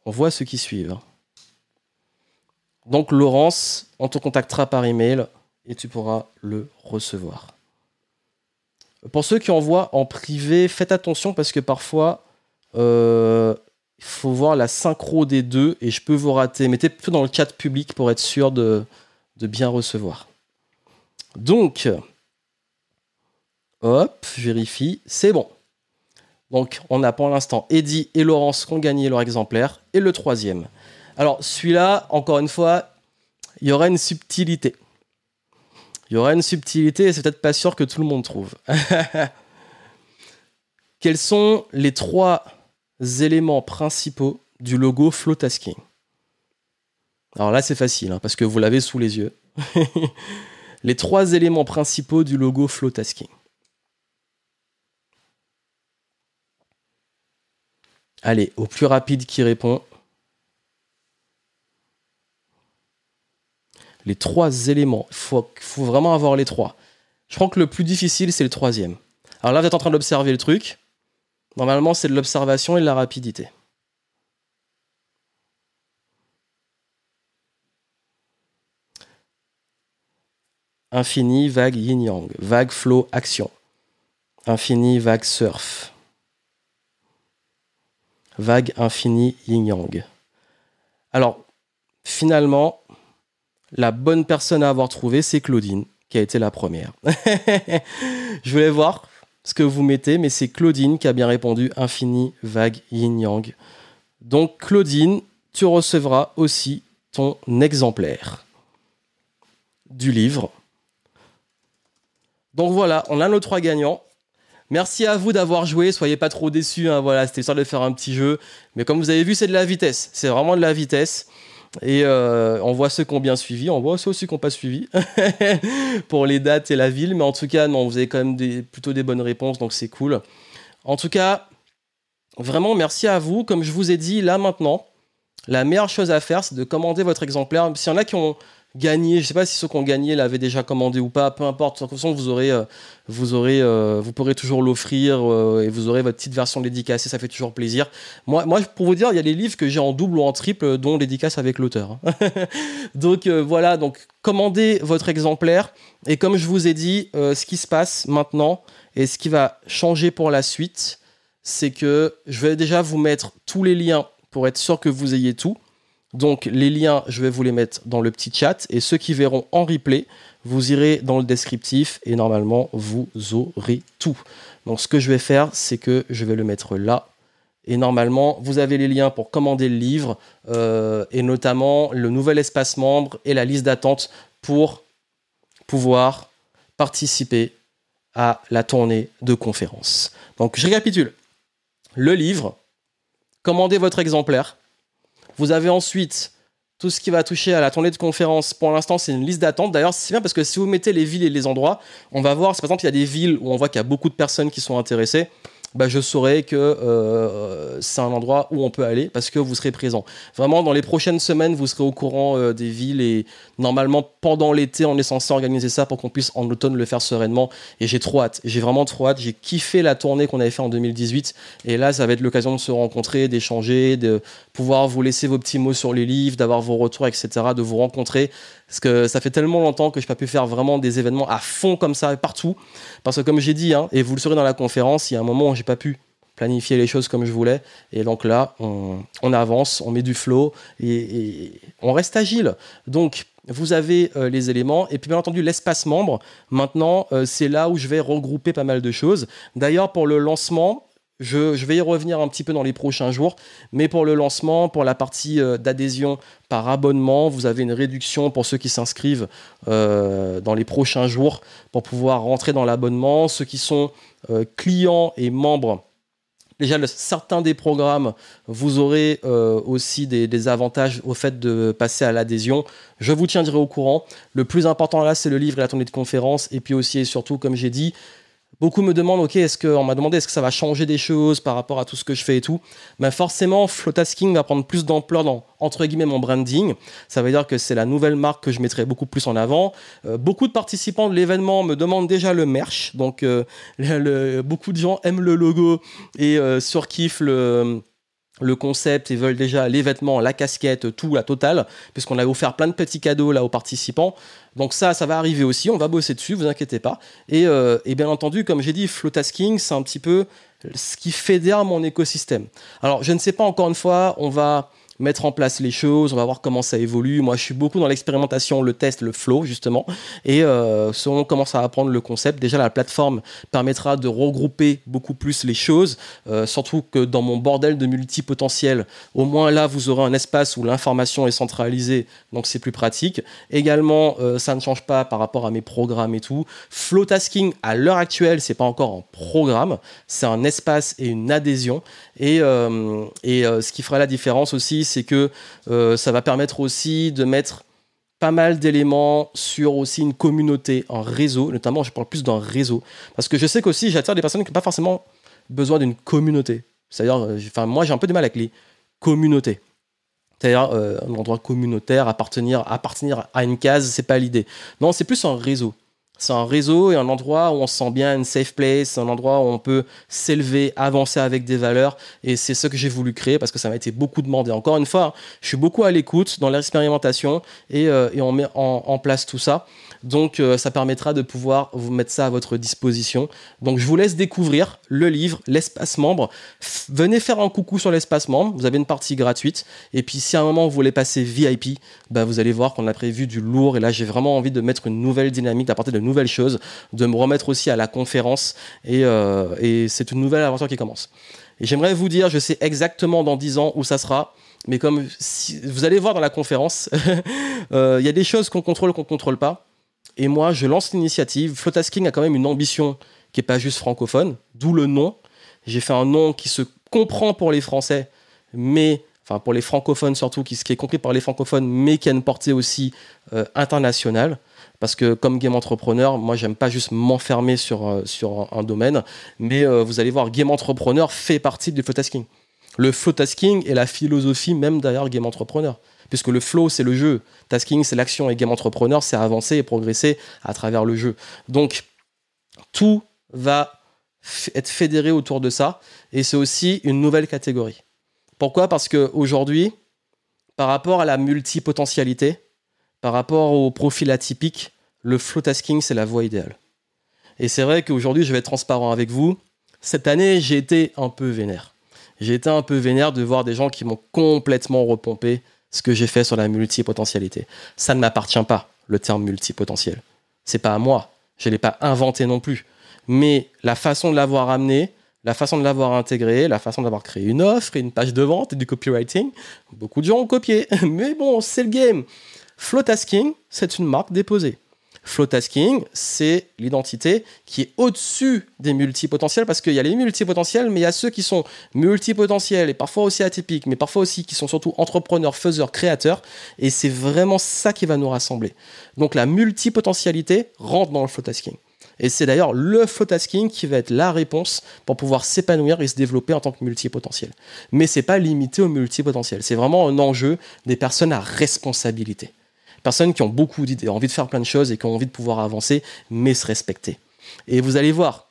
On voit ceux qui suivent. Donc, Laurence, on te contactera par email et tu pourras le recevoir. Pour ceux qui envoient en privé, faites attention parce que parfois, euh, il faut voir la synchro des deux et je peux vous rater. Mettez plutôt dans le chat public pour être sûr de, bien recevoir. Donc, hop, vérifie, c'est bon. Donc, on a pour l'instant Eddie et Laurence qui ont gagné leur exemplaire. Et le troisième. Alors, celui-là, encore une fois, il y aura une subtilité. Il y aura une subtilité et c'est peut-être pas sûr que tout le monde trouve. Quels sont les trois éléments principaux du logo Flowtasking Alors là, c'est facile hein, parce que vous l'avez sous les yeux. les trois éléments principaux du logo Flowtasking. Allez, au plus rapide qui répond. Les trois éléments. Il faut, faut, vraiment avoir les trois. Je crois que le plus difficile, c'est le troisième. Alors là, vous êtes en train d'observer le truc. Normalement, c'est de l'observation et de la rapidité. Infini, vague, yin-yang. Vague, flow, action. Infini, vague, surf. Vague, infini, yin-yang. Alors, finalement, la bonne personne à avoir trouvé, c'est Claudine, qui a été la première. Je voulais voir ce que vous mettez, mais c'est Claudine qui a bien répondu infini, vague, yin yang. Donc Claudine, tu recevras aussi ton exemplaire du livre. Donc voilà, on a nos trois gagnants. Merci à vous d'avoir joué, soyez pas trop déçus, hein, voilà, c'était histoire de faire un petit jeu. Mais comme vous avez vu, c'est de la vitesse, c'est vraiment de la vitesse. Et euh, on voit ceux qui ont bien suivi, on voit ceux aussi qui n'ont pas suivi pour les dates et la ville. Mais en tout cas, non, vous avez quand même plutôt des bonnes réponses, donc c'est cool. En tout cas, vraiment merci à vous. Comme je vous ai dit là maintenant, la meilleure chose à faire, c'est de commander votre exemplaire. S'il y en a qui ont gagné, je sais pas si ceux qui ont gagné l'avaient déjà commandé ou pas, peu importe. De toute façon, vous aurez, euh, vous aurez, euh, vous pourrez toujours l'offrir euh, et vous aurez votre petite version dédicacée. Ça fait toujours plaisir. Moi, moi, pour vous dire, il y a des livres que j'ai en double ou en triple, dont dédicace avec l'auteur. Hein. donc voilà, donc commandez votre exemplaire. Et comme je vous ai dit, ce qui se passe maintenant et ce qui va changer pour la suite, c'est que je vais déjà vous mettre tous les liens pour être sûr que vous ayez tout. Donc les liens, je vais vous les mettre dans le petit chat et ceux qui verront en replay, vous irez dans le descriptif et normalement vous aurez tout. Donc ce que je vais faire, c'est que je vais le mettre là. Et normalement, vous avez les liens pour commander le livre euh, et notamment le nouvel espace membre et la liste d'attente pour pouvoir participer à la tournée de conférences. Donc je récapitule. Le livre, commandez votre exemplaire. Vous avez ensuite tout ce qui va toucher à la tournée de conférence. Pour l'instant, c'est une liste d'attente. D'ailleurs, c'est bien parce que si vous mettez les villes et les endroits, on va voir, par exemple, il y a des villes où on voit qu'il y a beaucoup de personnes qui sont intéressées bah, je saurai que euh, c'est un endroit où on peut aller parce que vous serez présent. Vraiment, dans les prochaines semaines, vous serez au courant euh, des villes et normalement, pendant l'été, on est censé organiser ça pour qu'on puisse en automne le faire sereinement. Et j'ai trop hâte. J'ai vraiment trop hâte. J'ai kiffé la tournée qu'on avait fait en 2018. Et là, ça va être l'occasion de se rencontrer, d'échanger, de pouvoir vous laisser vos petits mots sur les livres, d'avoir vos retours, etc., de vous rencontrer. Parce que ça fait tellement longtemps que je n'ai pas pu faire vraiment des événements à fond comme ça partout. Parce que comme j'ai dit, hein, et vous le saurez dans la conférence, il y a un moment où j'ai pas pu planifier les choses comme je voulais. Et donc là, on, avance, on met du flow et, on reste agile. Donc, vous avez euh, les éléments. Et puis, bien entendu, l'espace membre. Maintenant, euh, c'est là où je vais regrouper pas mal de choses. D'ailleurs, pour le lancement, je, vais y revenir un petit peu dans les prochains jours, mais pour le lancement, pour la partie euh, d'adhésion par abonnement, vous avez une réduction pour ceux qui s'inscrivent euh, dans les prochains jours pour pouvoir rentrer dans l'abonnement. Ceux qui sont euh, clients et membres, déjà certains des programmes, vous aurez aussi des, avantages au fait de passer à l'adhésion. Je vous tiendrai au courant. Le plus important là, c'est le livre et la tournée de conférence, et puis aussi et surtout, comme j'ai dit, Beaucoup me demandent, ok, est-ce que, on m'a demandé est-ce que ça va changer des choses par rapport à tout ce que je fais et tout. Ben forcément, Flowtasking va prendre plus d'ampleur dans, entre guillemets, mon branding. Ça veut dire que c'est la nouvelle marque que je mettrai beaucoup plus en avant. Euh, beaucoup de participants de l'événement me demandent déjà le merch. Donc, euh, beaucoup de gens aiment le logo et euh, surkiffent le le concept et veulent déjà les vêtements, la casquette, tout, la totale, puisqu'on a offert plein de petits cadeaux là aux participants. Donc ça, ça va arriver aussi, on va bosser dessus, vous inquiétez pas. Et, euh, bien entendu, comme j'ai dit, Flowtasking, c'est un petit peu ce qui fédère mon écosystème. Alors, je ne sais pas encore une fois, on va mettre en place les choses, on va voir comment ça évolue. Moi, je suis beaucoup dans l'expérimentation, le test, le flow, justement. Et euh, selon comment ça va apprendre le concept, déjà la plateforme permettra de regrouper beaucoup plus les choses, euh, surtout que dans mon bordel de multipotentiel, au moins là, vous aurez un espace où l'information est centralisée, donc c'est plus pratique. Également, euh, ça ne change pas par rapport à mes programmes et tout. Flow tasking, à l'heure actuelle, c'est pas encore un programme, c'est un espace et une adhésion. Et, euh, et ce qui fera la différence aussi, c'est que euh, ça va permettre aussi de mettre pas mal d'éléments sur aussi une communauté, un réseau, notamment je parle plus d'un réseau, parce que je sais qu'aussi j'attire des personnes qui n'ont pas forcément besoin d'une communauté. C'est-à-dire, euh, moi j'ai un peu de mal avec les communautés. C'est-à-dire euh, un endroit communautaire, appartenir, appartenir à une case, c'est pas l'idée. Non, c'est plus un réseau. C'est un réseau et un endroit où on se sent bien, une safe place, un endroit où on peut s'élever, avancer avec des valeurs. Et c'est ce que j'ai voulu créer parce que ça m'a été beaucoup demandé. Encore une fois, je suis beaucoup à l'écoute dans l'expérimentation et, euh, et, on met en, place tout ça. Donc euh, ça permettra de pouvoir vous mettre ça à votre disposition. Donc je vous laisse découvrir le livre, l'espace membre. venez faire un coucou sur l'espace membre. Vous avez une partie gratuite. Et puis si à un moment vous voulez passer VIP, bah, vous allez voir qu'on a prévu du lourd. Et là j'ai vraiment envie de mettre une nouvelle dynamique, d'apporter de choses, de me remettre aussi à la conférence. Et, euh, c'est une nouvelle aventure qui commence. J'aimerais vous dire, je sais exactement dans 10 ans où ça sera. Mais comme vous allez voir dans la conférence, euh, il y a des choses qu'on contrôle, qu'on contrôle pas. Et moi, je lance l'initiative. Flowtasking a quand même une ambition qui n'est pas juste francophone, d'où le nom. J'ai fait un nom qui se comprend pour les Français, mais enfin pour les francophones surtout, qui, qui est compris par les francophones, mais qui a une portée aussi euh, internationale Parce que comme game entrepreneur, moi, j'aime pas juste m'enfermer sur, euh, sur un, domaine, mais euh, vous allez voir, game entrepreneur fait partie du flow tasking. Le flow tasking est la philosophie même derrière game entrepreneur. Puisque le flow, c'est le jeu. Tasking, c'est l'action. Et game entrepreneur, c'est avancer et progresser à travers le jeu. Donc, tout va être fédéré autour de ça. Et c'est aussi une nouvelle catégorie. Pourquoi? Parce qu'aujourd'hui, par rapport à la multipotentialité, par rapport au profil atypique, le flow tasking, c'est la voie idéale. Et c'est vrai qu'aujourd'hui, je vais être transparent avec vous. Cette année, j'ai été un peu vénère. J'ai été un peu vénère de voir des gens qui m'ont complètement repompé ce que j'ai fait sur la multipotentialité. Ça ne m'appartient pas, le terme multipotentiel. C'est pas à moi. Je ne l'ai pas inventé non plus. Mais la façon de l'avoir amené, la façon de l'avoir intégré, la façon d'avoir créé une offre et une page de vente et du copywriting, beaucoup de gens ont copié. Mais bon, c'est le game. Flowtasking, c'est une marque déposée. Flowtasking, c'est l'identité qui est au-dessus des multipotentiels parce qu'il y a les multipotentiels, mais il y a ceux qui sont multipotentiels et parfois aussi atypiques, mais parfois aussi qui sont surtout entrepreneurs, faiseurs, créateurs. Et c'est vraiment ça qui va nous rassembler. Donc la multipotentialité rentre dans le flowtasking. Et c'est d'ailleurs le flow tasking qui va être la réponse pour pouvoir s'épanouir et se développer en tant que multipotentiel. Mais c'est pas limité au multipotentiel. C'est vraiment un enjeu des personnes à responsabilité. Personnes qui ont beaucoup d'idées, envie de faire plein de choses et qui ont envie de pouvoir avancer, mais se respecter. Et vous allez voir,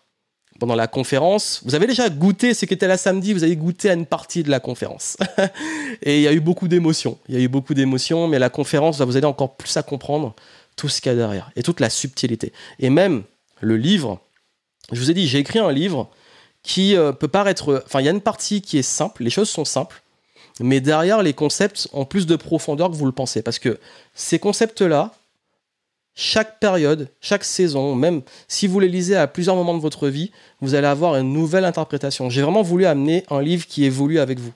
pendant la conférence, vous avez déjà goûté ce qui était là samedi, vous avez goûté à une partie de la conférence. et il y a eu beaucoup d'émotions. Il y a eu beaucoup d'émotions, mais la conférence va vous aider encore plus à comprendre tout ce qu'il y a derrière et toute la subtilité. Et même, le livre, je vous ai dit, j'ai écrit un livre qui euh, peut paraître. Enfin, il y a une partie qui est simple, les choses sont simples, mais derrière, les concepts ont plus de profondeur que vous le pensez. Parce que ces concepts-là, chaque période, chaque saison, même si vous les lisez à plusieurs moments de votre vie, vous allez avoir une nouvelle interprétation. J'ai vraiment voulu amener un livre qui évolue avec vous.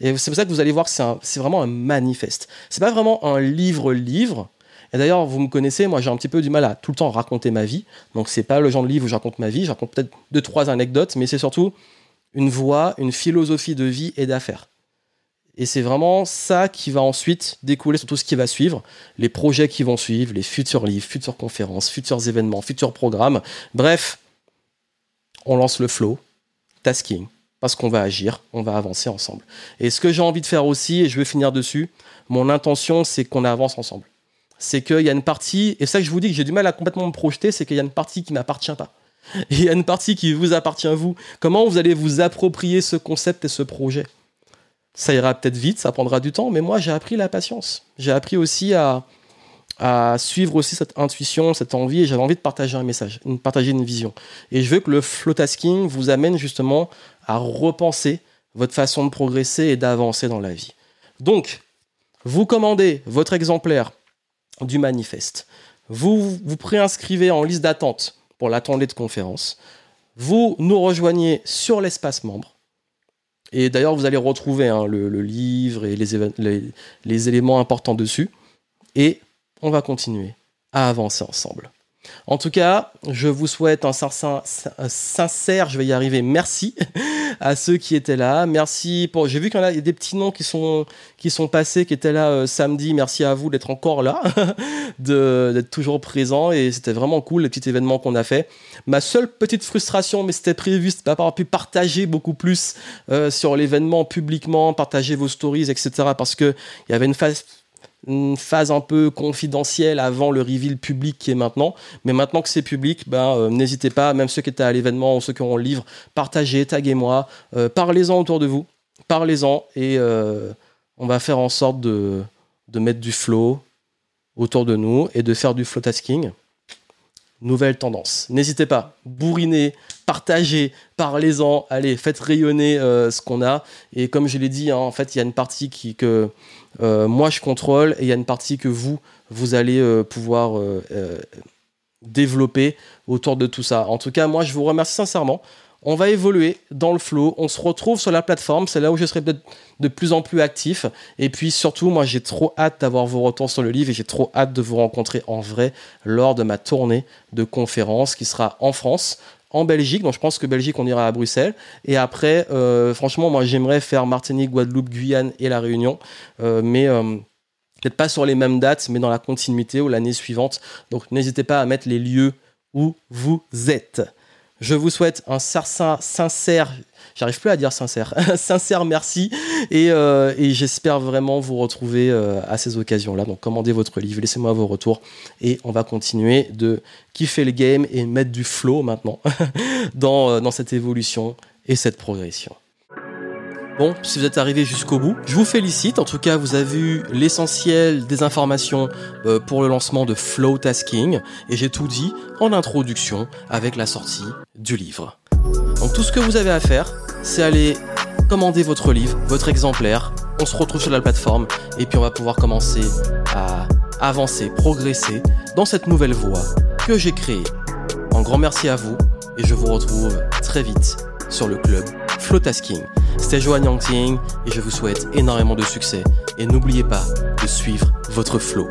Et c'est pour ça que vous allez voir que c'est vraiment un manifeste. C'est pas vraiment un livre-livre, et d'ailleurs, vous me connaissez, moi j'ai un petit peu du mal à tout le temps raconter ma vie. Donc c'est pas le genre de livre où je raconte ma vie, je raconte peut-être deux, trois anecdotes, mais c'est surtout une voix, une philosophie de vie et d'affaires. Et c'est vraiment ça qui va ensuite découler sur tout ce qui va suivre, les projets qui vont suivre, les futurs livres, futures conférences, futurs événements, futurs programmes. Bref, on lance le flow, tasking, parce qu'on va agir, on va avancer ensemble. Et ce que j'ai envie de faire aussi, et je vais finir dessus, mon intention, c'est qu'on avance ensemble c'est qu'il y a une partie, et ça que je vous dis que j'ai du mal à complètement me projeter, c'est qu'il y a une partie qui m'appartient pas. il y a une partie qui vous appartient vous. Comment vous allez vous approprier ce concept et ce projet? Ça ira peut-être vite, ça prendra du temps, mais moi j'ai appris la patience. J'ai appris aussi à, suivre aussi cette intuition, cette envie, et j'avais envie de partager un message, de partager une vision. Et je veux que le flow tasking vous amène justement à repenser votre façon de progresser et d'avancer dans la vie. Donc, vous commandez votre exemplaire du manifeste. Vous vous préinscrivez en liste d'attente pour l'attendée de conférence. Vous nous rejoignez sur l'espace membre. Et d'ailleurs, vous allez retrouver hein, le, livre et les, les éléments importants dessus. Et on va continuer à avancer ensemble. En tout cas, je vous souhaite un sincère, je vais y arriver, merci à ceux qui étaient là. Merci pour. J'ai vu qu'il y a des petits noms qui sont, passés, qui étaient là euh, samedi. Merci à vous d'être encore là, d'être toujours présent. Et c'était vraiment cool, les petits événements qu'on a fait. Ma seule petite frustration, mais c'était prévu, c'était pas avoir pu partager beaucoup plus euh, sur l'événement publiquement, partager vos stories, etc. Parce qu'il y avait une phase une phase un peu confidentielle avant le reveal public qui est maintenant. Mais maintenant que c'est public, ben, euh, n'hésitez pas, même ceux qui étaient à l'événement ou ceux qui auront le livre, partagez, taguez-moi, euh, parlez-en autour de vous, parlez-en et euh, on va faire en sorte de, de mettre du flow autour de nous et de faire du flow tasking. Nouvelle tendance. N'hésitez pas, bourrinez, partagez, parlez-en, allez, faites rayonner ce qu'on a. Et comme je l'ai dit, hein, en fait, il y a une partie qui, que, euh, moi je contrôle et il y a une partie que vous, vous allez euh, pouvoir euh, développer autour de tout ça. En tout cas, moi je vous remercie sincèrement. On va évoluer dans le flow. On se retrouve sur la plateforme. C'est là où je serai peut-être de plus en plus actif. Et puis surtout, moi, j'ai trop hâte d'avoir vos retours sur le livre et j'ai trop hâte de vous rencontrer en vrai lors de ma tournée de conférences qui sera en France en Belgique. Donc je pense que Belgique, on ira à Bruxelles. Et après, euh, franchement, moi j'aimerais faire Martinique, Guadeloupe, Guyane et La Réunion. Euh, mais euh, peut-être pas sur les mêmes dates, mais dans la continuité ou l'année suivante. Donc n'hésitez pas à mettre les lieux où vous êtes. Je vous souhaite un sincère, j'arrive plus à dire sincère, sincère merci euh, et, j'espère vraiment vous retrouver euh, à ces occasions-là. Donc commandez votre livre, laissez-moi vos retours et on va continuer de kiffer le game et mettre du flow maintenant euh, dans cette évolution et cette progression. Bon, si vous êtes arrivé jusqu'au bout, je vous félicite. En tout cas, vous avez eu l'essentiel des informations euh, pour le lancement de Flow Tasking et j'ai tout dit en introduction avec la sortie du livre. Donc tout ce que vous avez à faire, c'est aller commander votre livre, votre exemplaire. On se retrouve sur la plateforme et puis on va pouvoir commencer à avancer, progresser dans cette nouvelle voie que j'ai créée. Un grand merci à vous et je vous retrouve très vite sur le club Flow Tasking. C'était Johan Yangting et je vous souhaite énormément de succès. Et n'oubliez pas de suivre votre flow.